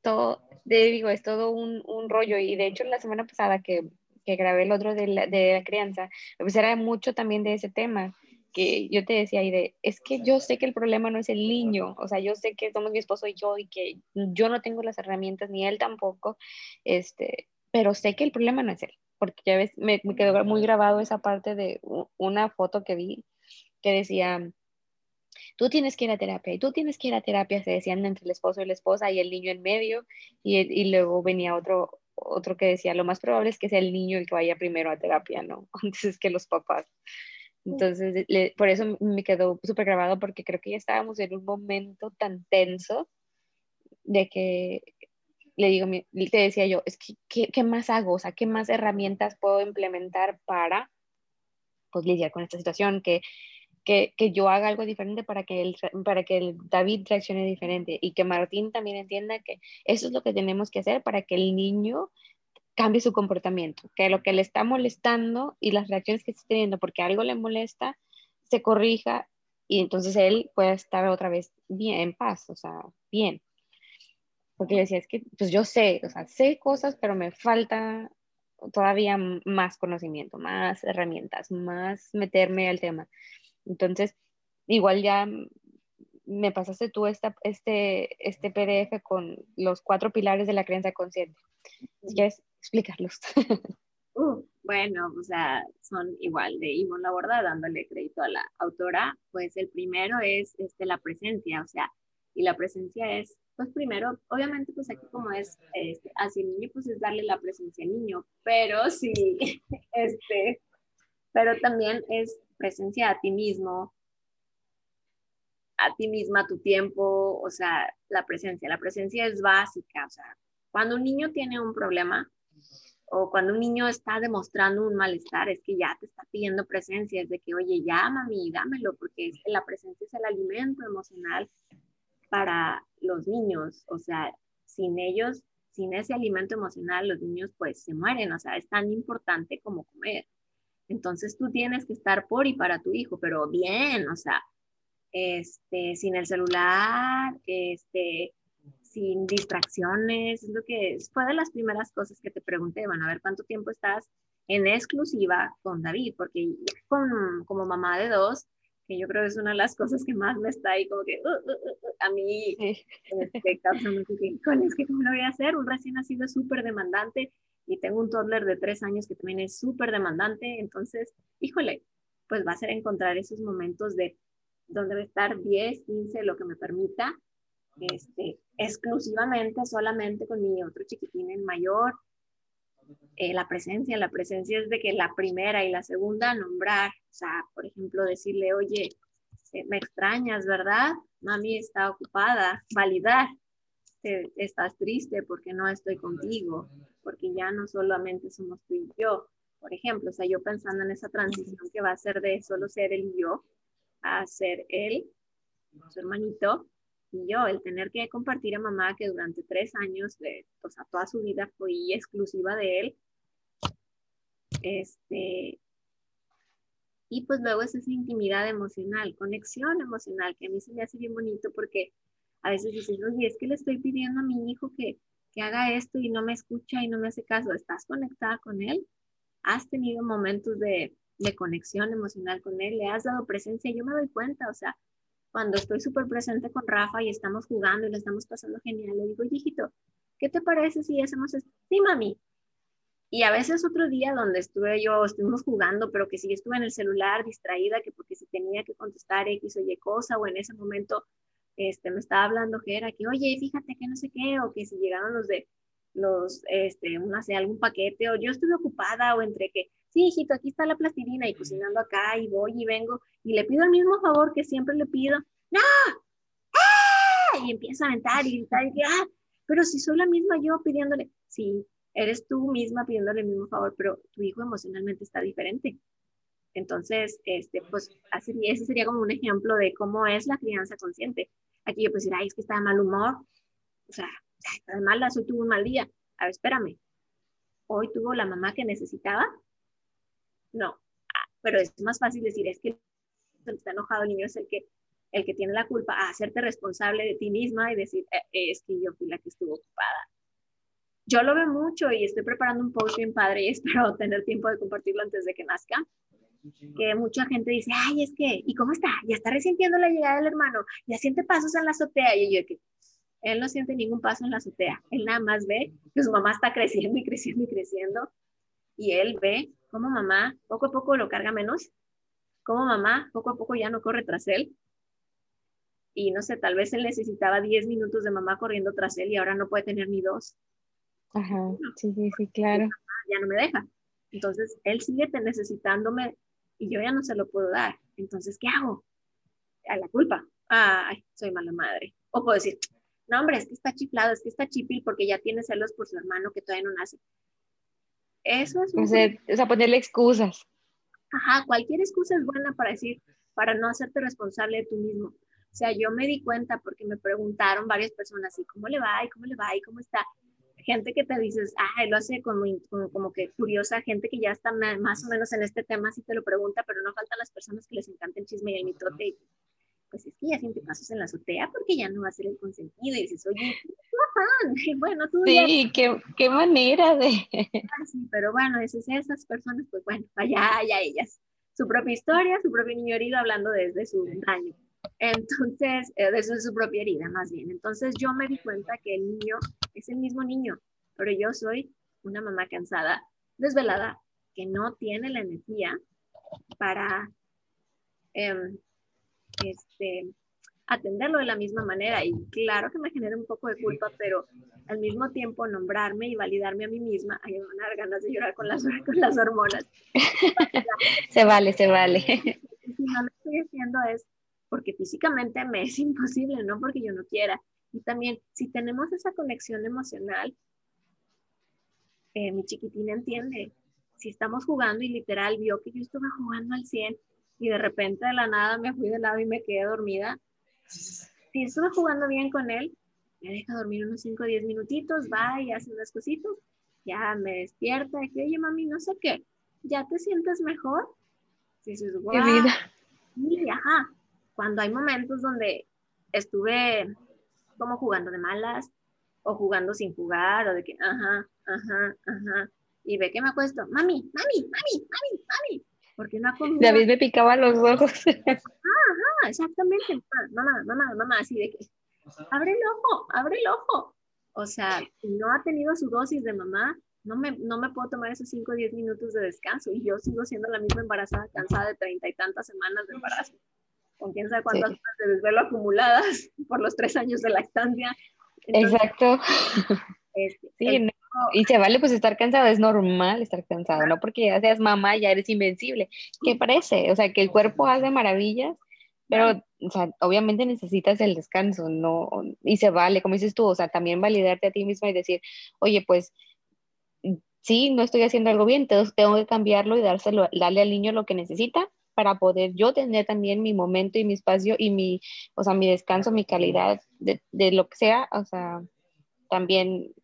todo, todo, digo, es todo un, un, rollo. Y de hecho, la semana pasada que, que grabé el otro de la, de la crianza, pues era mucho también de ese tema que yo te decía, y de, es que yo sé que el problema no es el niño, o sea, yo sé que somos mi esposo y yo, y que yo no tengo las herramientas, ni él tampoco, este, pero sé que el problema no es él, porque ya ves, me, me quedó muy grabado esa parte de una foto que vi que decía, tú tienes que ir a terapia y tú tienes que ir a terapia, se decían entre el esposo y la esposa y el niño en medio y, y luego venía otro, otro que decía, lo más probable es que sea el niño el que vaya primero a terapia, ¿no? Antes que los papás. Entonces, por eso me quedó súper grabado porque creo que ya estábamos en un momento tan tenso de que le digo, te decía yo, es que, ¿qué, ¿qué, más hago? O sea, ¿qué más herramientas puedo implementar para pues, lidiar con esta situación? Que que, que, yo haga algo diferente para que, el, para que el David reaccione diferente y que Martín también entienda que eso es lo que tenemos que hacer para que el niño cambie su comportamiento, que lo que le está molestando y las reacciones que está teniendo porque algo le molesta, se corrija y entonces él pueda estar otra vez bien, en paz, o sea, bien. Porque yo decía, es que pues yo sé, o sea, sé cosas, pero me falta todavía más conocimiento, más herramientas, más meterme al tema. Entonces, igual ya me pasaste tú esta, este, este PDF con los cuatro pilares de la creencia consciente. Si quieres explicarlos. Uh, bueno, o sea, son igual de Ivonne Laborda, dándole crédito a la autora, pues el primero es este, la presencia, o sea, y la presencia es, pues primero, obviamente, pues aquí como es este, hacia el niño, pues es darle la presencia al niño, pero sí, este, pero también es presencia a ti mismo, a ti misma, a tu tiempo, o sea, la presencia, la presencia es básica, o sea, cuando un niño tiene un problema, o cuando un niño está demostrando un malestar, es que ya te está pidiendo presencia, es de que, oye, ya, mami, dámelo, porque la presencia es el alimento emocional para los niños, o sea, sin ellos, sin ese alimento emocional, los niños pues se mueren, o sea, es tan importante como comer. Entonces tú tienes que estar por y para tu hijo, pero bien, o sea, este, sin el celular, este, sin distracciones, es lo que fue de las primeras cosas que te pregunté, bueno, a ver cuánto tiempo estás en exclusiva con David, porque con, como mamá de dos, que yo creo que es una de las cosas que más me está ahí como que uh, uh, uh, a mí este, causa mucho que, es que cómo lo voy a hacer, un recién nacido súper demandante y tengo un toddler de tres años que también es súper demandante, entonces, híjole, pues va a ser encontrar esos momentos de donde va a estar 10, 15, lo que me permita, este, exclusivamente, solamente con mi otro chiquitín en mayor. Eh, la presencia, la presencia es de que la primera y la segunda nombrar, o sea, por ejemplo, decirle, oye, eh, me extrañas, ¿verdad? Mami está ocupada, validar, estás triste porque no estoy contigo, porque ya no solamente somos tú y yo, por ejemplo, o sea, yo pensando en esa transición que va a ser de solo ser y yo a ser él, su hermanito, y yo, el tener que compartir a mamá que durante tres años, o sea, toda su vida fue exclusiva de él, este, y pues luego es esa intimidad emocional, conexión emocional, que a mí se me hace bien bonito porque a veces dices, oye, es que le estoy pidiendo a mi hijo que, haga esto y no me escucha y no me hace caso. ¿Estás conectada con él? ¿Has tenido momentos de, conexión emocional con él? ¿Le has dado presencia? Yo me doy cuenta, o sea, cuando estoy súper presente con Rafa y estamos jugando y le estamos pasando genial, le digo, hijito, ¿qué te parece si hacemos esto? Sí, mami. Y a veces otro día donde estuve yo, estuvimos jugando, pero que sí estuve en el celular distraída, que porque si tenía que contestar X o Y cosa, o en ese momento este, me estaba hablando que era que, oye, fíjate que no sé qué, o que si llegaron los de, los, este, no sé, algún paquete, o yo estuve ocupada, o entre que, sí, hijito, aquí está la plastilina y cocinando acá y voy y vengo y le pido el mismo favor que siempre le pido, ¡no! ¡Ah! Y empieza a aventar y gritar y ¡ah! Pero si soy la misma yo pidiéndole, sí, eres tú misma pidiéndole el mismo favor, pero tu hijo emocionalmente está diferente. Entonces, este, pues así, ese sería como un ejemplo de cómo es la crianza consciente. Aquí yo pues decir, ay, es que está de mal humor, o sea, está de malas, hoy tuvo un mal día. A ver, espérame, hoy tuvo la mamá que necesitaba, no, ah, pero es más fácil decir, es que está enojado el niño es el que, el que tiene la culpa, hacerte responsable de ti misma y decir, eh, es que yo fui la que estuvo ocupada. Yo lo veo mucho y estoy preparando un post bien padre y espero tener tiempo de compartirlo antes de que nazca. Que mucha gente dice, ay, es que, ¿y cómo está? Ya está resintiendo la llegada del hermano, ya siente pasos en la azotea. Y yo, que él no siente ningún paso en la azotea, él nada más ve que su mamá está creciendo y creciendo y creciendo. Y él ve como mamá poco a poco lo carga menos, como mamá poco a poco ya no corre tras él. Y no sé, tal vez él necesitaba 10 minutos de mamá corriendo tras él y ahora no puede tener ni dos. Ajá, sí, sí, sí, claro. Ya no me deja. Entonces, él sigue necesitándome y yo ya no se lo puedo dar. Entonces, ¿qué hago? A la culpa. Ay, soy mala madre. O puedo decir, no, hombre, es que está chiflado, es que está chipil porque ya tiene celos por su hermano que todavía no nace. Eso es... O sea, ponerle excusas. Ajá, cualquier excusa es buena para decir, para no hacerte responsable de tú mismo. O sea, yo me di cuenta porque me preguntaron varias personas, ¿y cómo le va? ¿Y cómo le va? ¿Y cómo está? Gente que te dices, ah, lo hace como, como, que curiosa, gente que ya está más o menos en este tema, sí te lo pregunta, pero no faltan las personas que les encanta el chisme y el mitote. Y, pues es que ya siente pasos en la azotea porque ya no va a ser el consentido. Y dices, oye, bueno, tú Sí, qué, qué, manera de... Ah, sí, pero bueno, esas, esas personas, pues bueno, allá, allá ellas. Su propia historia, su propio niño herido hablando desde su daño. Entonces, eh, desde su propia herida, más bien. Entonces yo me di cuenta que el niño es el mismo niño, pero yo soy una mamá cansada, desvelada, que no tiene la energía para em, este, atenderlo de la misma manera. Y claro que me genera un poco de culpa, pero al mismo tiempo nombrarme y validarme a mí misma, hay una ganas de llorar con las, con las hormonas. se vale, se vale. Si no lo estoy haciendo es porque físicamente me es imposible, no porque yo no quiera. Y también, si tenemos esa conexión emocional, eh, mi chiquitina entiende. Si estamos jugando y literal vio que yo estuve jugando al 100 y de repente de la nada me fui de lado y me quedé dormida, si estuve jugando bien con él, me deja dormir unos 5 o 10 minutitos, va y hace unas cositas, ya me despierta y que, oye mami, no sé qué, ¿ya te sientes mejor? Y dices, wow. Y ajá, cuando hay momentos donde estuve como jugando de malas o jugando sin jugar o de que, ajá, ajá, ajá, y ve que me acuesto, mami, mami, mami, mami, mami, porque no ha comido. David me picaba los ojos. Ajá, exactamente, mamá, mamá, mamá, así de que, abre el ojo, abre el ojo. O sea, si no ha tenido su dosis de mamá, no me, no me puedo tomar esos 5 o 10 minutos de descanso y yo sigo siendo la misma embarazada, cansada de treinta y tantas semanas de embarazo con quién sabe cuántas horas de desvelo acumuladas por los tres años de lactancia. Exacto. Este, sí, y se vale pues estar cansado, es normal estar cansado, no porque ya seas mamá ya eres invencible, ¿qué parece? O sea, que el cuerpo hace maravillas, pero o sea, obviamente necesitas el descanso, no, y se vale, como dices tú, o sea, también validarte a ti misma y decir, oye, pues sí, no estoy haciendo algo bien, entonces tengo que cambiarlo y dárselo, darle al niño lo que necesita para poder yo tener también mi momento y mi espacio y mi, o sea, mi descanso, mi calidad de, de lo que sea, o sea, también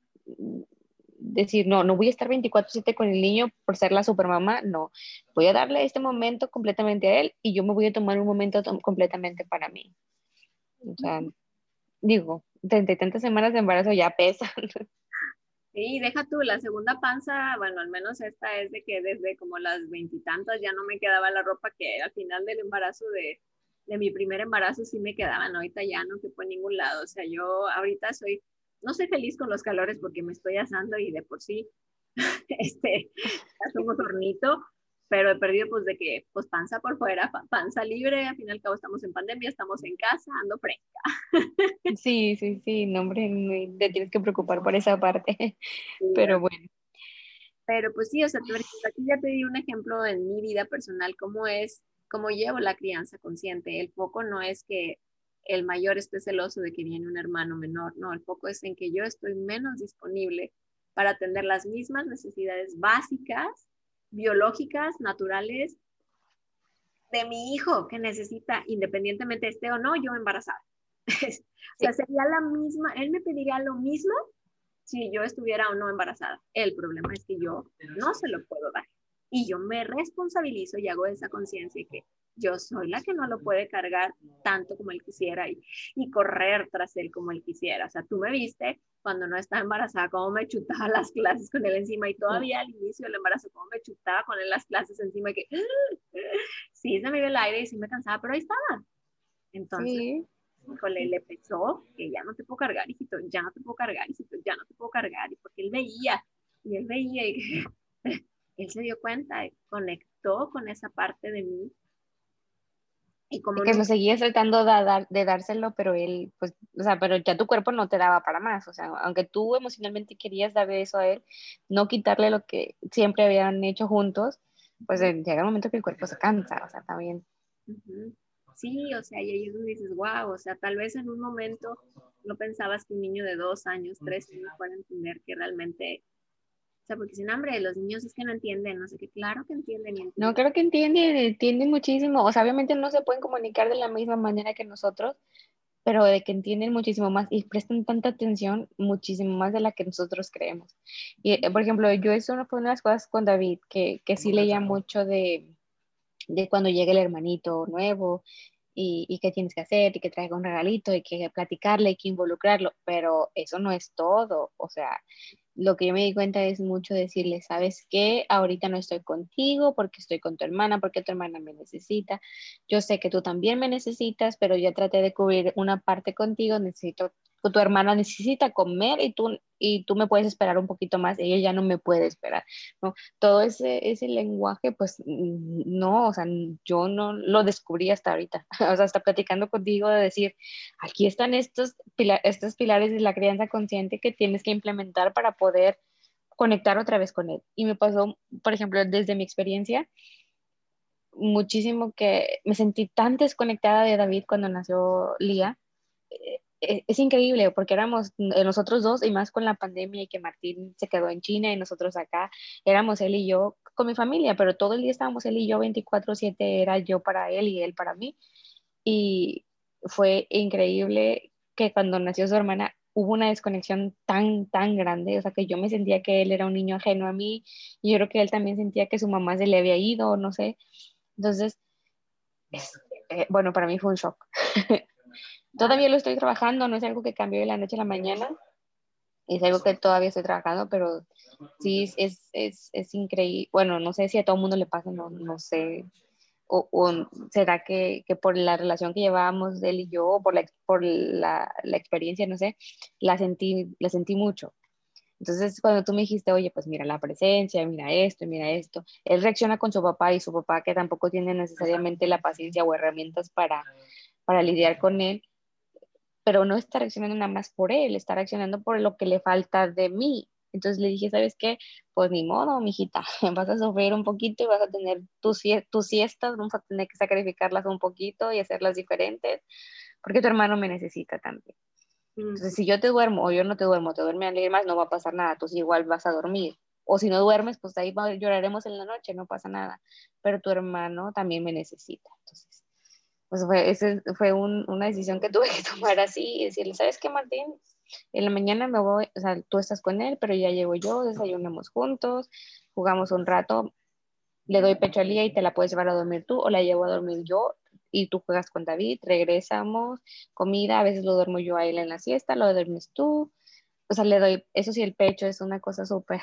decir, no, no voy a estar 24/7 con el niño por ser la supermamá, no, voy a darle este momento completamente a él y yo me voy a tomar un momento completamente para mí. O sea, digo, treinta y tantas semanas de embarazo ya pesan. Sí, deja tú, la segunda panza, bueno, al menos esta es de que desde como las veintitantas ya no me quedaba la ropa que al final del embarazo de, de mi primer embarazo sí me quedaban, ahorita ya no que por ningún lado, o sea, yo ahorita soy, no soy feliz con los calores porque me estoy asando y de por sí, este, ya somos hornito, pero he perdido pues de que pues panza por fuera, panza libre, al fin y al cabo estamos en pandemia, estamos en casa, ando fresca. Sí, sí, sí, no hombre, te tienes que preocupar por esa parte, pero bueno. Pero pues sí, o sea, aquí ya te di un ejemplo en mi vida personal, cómo es, cómo llevo la crianza consciente. El foco no es que el mayor esté celoso de que viene un hermano menor, no, el foco es en que yo estoy menos disponible para atender las mismas necesidades básicas biológicas, naturales de mi hijo que necesita, independientemente esté o no, yo embarazada. o sea, sería la misma, él me pediría lo mismo si yo estuviera o no embarazada. El problema es que yo no se lo puedo dar. Y yo me responsabilizo y hago esa conciencia que yo soy la que no lo puede cargar tanto como él quisiera y, y, correr tras él como él quisiera. O sea, tú me viste cuando no estaba embarazada, cómo me chutaba las clases con él encima y todavía al inicio del embarazo, cómo me chutaba con él las clases encima y que sí, se me iba el aire y sí me cansaba, pero ahí estaba. Entonces, híjole, le pesó que ya no te puedo cargar, hijito, ya no te puedo cargar, hijito, ya no te puedo cargar, y porque él veía, y él veía, y él se dio cuenta, conectó con esa parte de mí y como que lo seguías tratando de, de, dárselo, pero él, pues, o sea, pero ya tu cuerpo no te daba para más, o sea, aunque tú emocionalmente querías darle eso a él, no quitarle lo que siempre habían hecho juntos, pues llega un momento que el cuerpo se cansa, o sea, también. Sí, o sea, y ahí es donde dices, wow, o sea, tal vez en un momento no pensabas que un niño de dos años, tres años fuera a entender que realmente o sea, porque sin hambre, los niños es que no entienden, no sé qué, claro que entienden, entienden. No, claro que entienden, entienden muchísimo. O sea, obviamente no se pueden comunicar de la misma manera que nosotros, pero de que entienden muchísimo más y prestan tanta atención, muchísimo más de la que nosotros creemos. Y, eh, por ejemplo, yo eso fue una de las cosas con David, que, que sí leía mucho de, de cuando llega el hermanito nuevo y, y, qué tienes que hacer y que traiga un regalito y que platicarle y que involucrarlo, pero eso no es todo, o sea, lo que yo me di cuenta es mucho decirle, ¿sabes qué? Ahorita no estoy contigo porque estoy con tu hermana, porque tu hermana me necesita. Yo sé que tú también me necesitas, pero ya traté de cubrir una parte contigo, necesito tu hermana necesita comer y tú, y tú me puedes esperar un poquito más, ella ya no me puede esperar, ¿no? Todo ese, ese lenguaje, pues no, o sea, yo no lo descubrí hasta ahorita, o sea, hasta platicando contigo de decir, aquí están estos, estos pilares de la crianza consciente que tienes que implementar para poder conectar otra vez con él. Y me pasó, por ejemplo, desde mi experiencia, muchísimo que me sentí tan desconectada de David cuando nació Lía. Eh, es increíble porque éramos eh, nosotros dos y más con la pandemia y que Martín se quedó en China y nosotros acá, éramos él y yo con mi familia, pero todo el día estábamos él y yo 24/7, era yo para él y él para mí. Y fue increíble que cuando nació su hermana hubo una desconexión tan, tan grande, o sea, que yo me sentía que él era un niño ajeno a mí y yo creo que él también sentía que su mamá se le había ido, no sé. Entonces, eh, bueno, para mí fue un shock. todavía lo estoy trabajando, no es algo que cambió de la noche a la mañana, es algo que todavía estoy trabajando, pero sí es, es, es increíble. Bueno, no sé si a todo el mundo le pasa, no, no sé o, será que, que, por la relación que llevábamos él y yo, o por, la, por la, la, experiencia, no sé, la sentí, la sentí mucho. Entonces, cuando tú me dijiste, oye, pues mira la presencia, mira esto, mira esto, él reacciona con su papá y su papá que tampoco tiene necesariamente la paciencia o herramientas para, para lidiar con él, pero no está reaccionando nada más por él, está reaccionando por lo que le falta de mí. Entonces le dije, ¿sabes qué? Pues ni modo, mijita, vas a sufrir un poquito y vas a tener tus, tus siestas, vamos a tener que sacrificarlas un poquito y hacerlas diferentes, porque tu hermano me necesita también. Entonces, si yo te duermo o yo no te duermo, te duerme alguien más, no va a pasar nada, tú igual vas a dormir. O si no duermes, pues ahí lloraremos en la noche, no pasa nada. Pero tu hermano también me necesita. Entonces, pues fue, ese fue una decisión que tuve que tomar así y decirle, ¿sabes qué, Martín? En la mañana me voy, o sea, tú estás con él, pero ya llego yo, desayunamos juntos, jugamos un rato, le doy pecho a Lía y te la puedes llevar a dormir tú o la llevo a dormir yo y tú juegas con David, regresamos, comida, a veces lo duermo yo a él en la siesta, lo duermes tú, o sea, le doy, eso sí, el pecho es una cosa súper,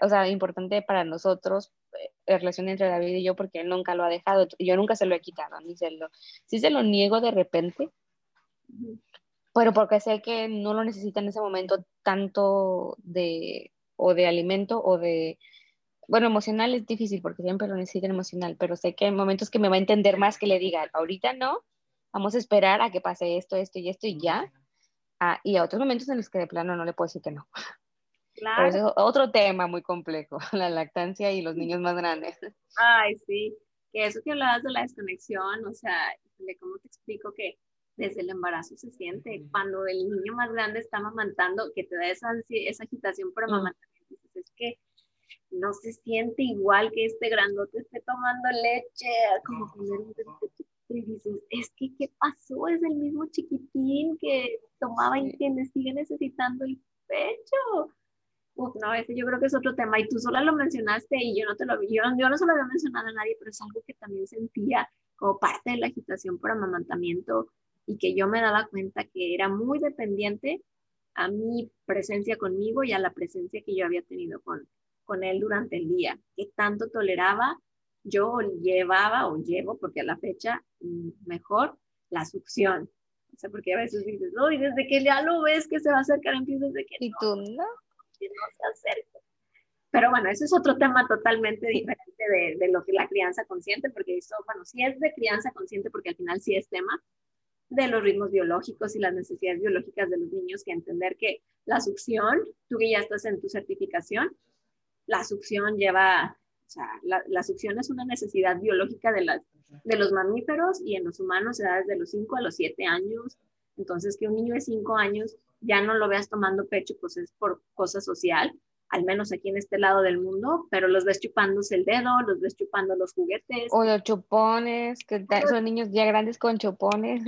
o sea, importante para nosotros, eh, la relación entre David y yo, porque él nunca lo ha dejado, yo nunca se lo he quitado, ni se lo, si se lo niego de repente, pero porque sé que no lo necesita en ese momento tanto de, o de alimento o de, bueno, emocional es difícil porque siempre lo necesitan emocional, pero sé que hay momentos que me va a entender más que le diga, ahorita no, vamos a esperar a que pase esto, esto y esto y ya. Ah, y a otros momentos en los que de plano no le puedo decir que no. Claro. Pero eso es otro tema muy complejo, la lactancia y los niños más grandes. Ay, sí, que eso que hablabas de la desconexión, o sea, ¿cómo te explico que desde el embarazo se siente. Cuando el niño más grande está amamantando, que te da esa, esa agitación por mm. amamantamiento, es que no se siente igual que este grandote esté tomando leche, como un y dices, es que, ¿qué pasó? Es el mismo chiquitín que tomaba y que le sigue necesitando el pecho. Uf, no, ese yo creo que es otro tema. Y tú sola lo mencionaste y yo no te lo yo, yo no se lo había mencionado a nadie, pero es algo que también sentía como parte de la agitación por amamantamiento y que yo me daba cuenta que era muy dependiente a mi presencia conmigo y a la presencia que yo había tenido con, con él durante el día, que tanto toleraba, yo llevaba o llevo, porque a la fecha mm, mejor, la succión. O sea, porque a veces dices, no, y desde que ya lo ves que se va a acercar, empiezas de que... Y tú no. Que no se acerca. Pero bueno, ese es otro tema totalmente diferente de, de, lo que la crianza consciente, porque eso, bueno, sí es de crianza consciente, porque al final sí es tema, de los ritmos biológicos y las necesidades biológicas de los niños, que entender que la succión, tú que ya estás en tu certificación, la succión lleva, o sea, la, succión es una necesidad biológica de, las, de los mamíferos y en los humanos se da desde los 5 a los 7 años. Entonces, que un niño de 5 años ya no lo veas tomando pecho, pues es por cosa social, al menos aquí en este lado del mundo, pero los ves chupándose el dedo, los ves chupando los juguetes. O los chupones, que son niños ya grandes con chupones.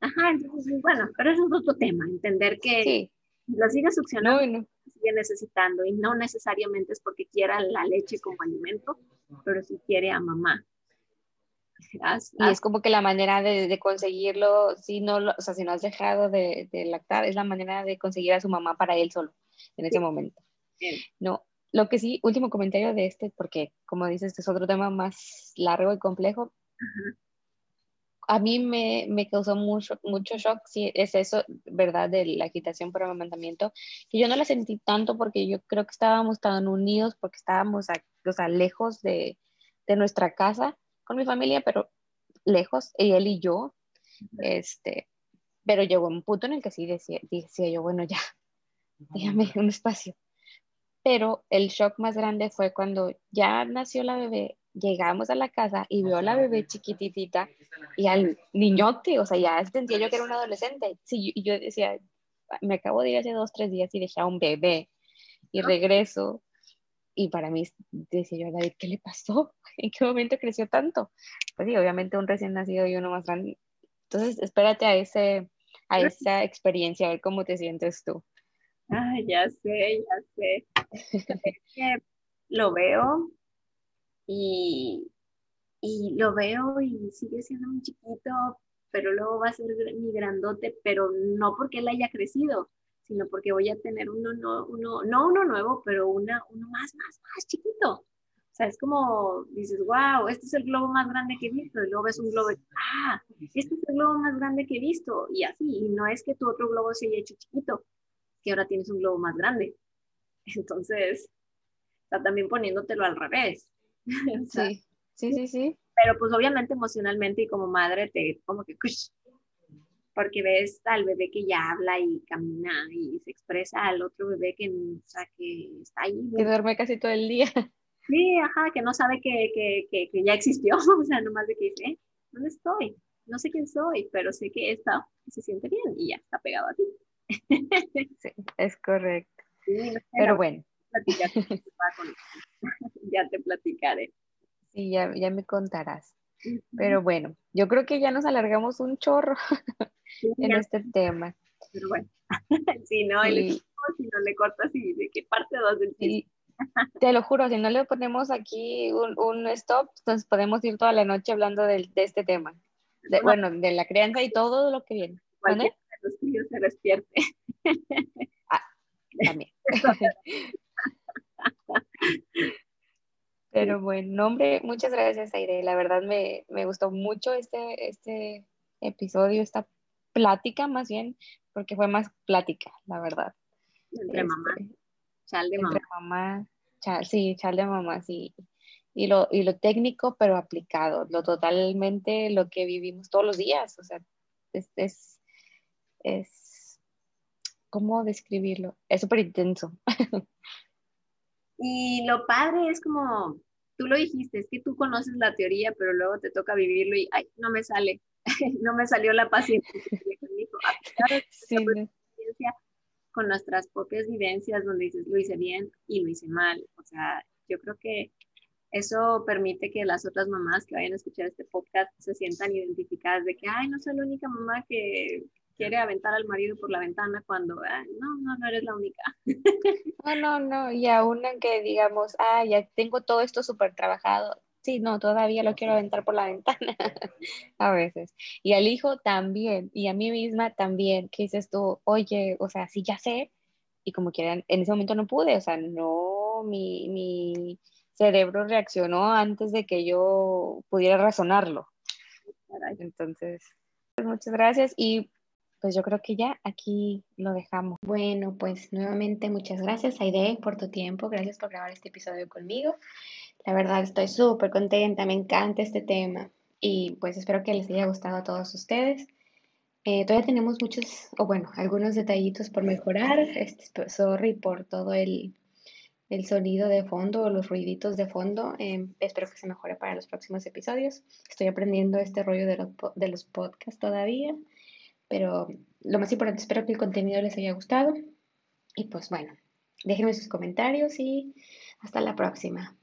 Ajá, entonces, bueno, pero eso es otro tema, entender que sí. lo sigue succionando, sigue necesitando y no necesariamente es porque quiera la leche como alimento, pero si quiere a mamá. Y es como que la manera de, conseguirlo, si no, o sea, si no has dejado de, lactar, es la manera de conseguir a su mamá para él solo en ese momento. No, lo que sí, último comentario de este, porque como dices, este es otro tema más largo y complejo. a mí me, me, causó mucho, mucho shock, si es eso, ¿verdad? De la agitación por amamantamiento, que yo no la sentí tanto porque yo creo que estábamos tan unidos, porque estábamos o sea, lejos de, de, nuestra casa con mi familia, pero lejos, y él y yo, este, pero llegó un punto en el que sí decía, decía yo, bueno, ya, déjame un espacio. Pero el shock más grande fue cuando ya nació la bebé, llegamos a la casa y vio a la bebé chiquititita y al niñote, o sea, ya sentía yo que era un adolescente. Sí, y yo decía, me acabo de ir hace dos, tres días y dejé a un bebé y regreso. Y para mí, decía yo, David, ¿qué le pasó? ¿En qué momento creció tanto? Pues sí, obviamente un recién nacido y uno más grande. Entonces, espérate a, ese, a esa experiencia, a ver cómo te sientes tú. Ay, ya sé, ya sé. lo veo y, y lo veo y sigue siendo muy chiquito, pero luego va a ser mi grandote, pero no porque él haya crecido, sino porque voy a tener uno, no uno, no uno nuevo, pero una, uno más, más, más chiquito. O sea, es como dices, wow, este es el globo más grande que he visto, y luego ves un globo, ah, este es el globo más grande que he visto, y así, y no es que tu otro globo se haya hecho chiquito, que ahora tienes un globo más grande. Entonces, está también poniéndotelo al revés. sí, sí, sí, sí. Pero pues obviamente emocionalmente y como madre te como que, porque ves al bebé que ya habla y camina y se expresa al otro bebé que, o sea, que está ahí. Que duerme casi todo el día. Sí, ajá, que no sabe que, que, que, que ya existió, o sea, nomás de que dice, eh, ¿dónde estoy? No sé quién soy, pero sé que está, se siente bien y ya está pegado a ti. Sí, es correcto. pero bueno. ya te platicaré. Sí, ya, ya me contarás. Pero bueno, yo creo que ya nos alargamos un chorro en este tema. Pero bueno, si no, si no le cortas y de qué parte vas del sí. Te lo juro, si no le ponemos aquí un, un stop, entonces podemos ir toda la noche hablando de, de este tema. De, bueno, de la crianza y todo lo que viene. Cualquiera de los tuyos se despierte. Ah, también. Pero bueno, hombre, muchas gracias, Aire. La verdad me, gustó mucho este, este episodio, esta plática más bien, porque fue más plática, la verdad. Entre mamá. Este, chal de entre mamá. sí, chal de mamá, sí. Y lo, y lo técnico, pero aplicado, lo totalmente lo que vivimos todos los días. O sea, es, es, es ¿cómo describirlo? Es súper intenso. Y lo padre es como, tú lo dijiste, es que tú conoces la teoría, pero luego te toca vivirlo y, ay, no me sale, no me salió la paciencia. sí. con nuestras propias vivencias donde dices, lo hice bien y lo hice mal. O sea, yo creo que eso permite que las otras mamás que vayan a escuchar este podcast se sientan identificadas de que, ay, no soy la única mamá que quiere aventar al marido por la ventana cuando, no, no, no eres la única. No, no, no, y aún en que digamos, ah, ya tengo todo esto súper trabajado, sí, no, todavía lo quiero aventar por la ventana a veces. Y al hijo también, y a mí misma también, que dices tú, oye, o sea, sí ya sé, y como quieran, en ese momento no pude, o sea, no, mi, mi cerebro reaccionó antes de que yo pudiera razonarlo. Entonces, pues muchas gracias y pues yo creo que ya aquí lo dejamos. Bueno, pues nuevamente muchas gracias Aide por tu tiempo, gracias por grabar este episodio conmigo. La verdad estoy súper contenta, me encanta este tema y pues espero que les haya gustado a todos ustedes. Eh, todavía tenemos muchos, o bueno, algunos detallitos por mejorar. Este, sorry por todo el, el sonido de fondo o los ruiditos de fondo. Em, espero que se mejore para los próximos episodios. Estoy aprendiendo este rollo de los, de los podcasts todavía. Pero lo más importante, espero que el contenido les haya gustado. Y pues bueno, déjenme sus comentarios y hasta la próxima.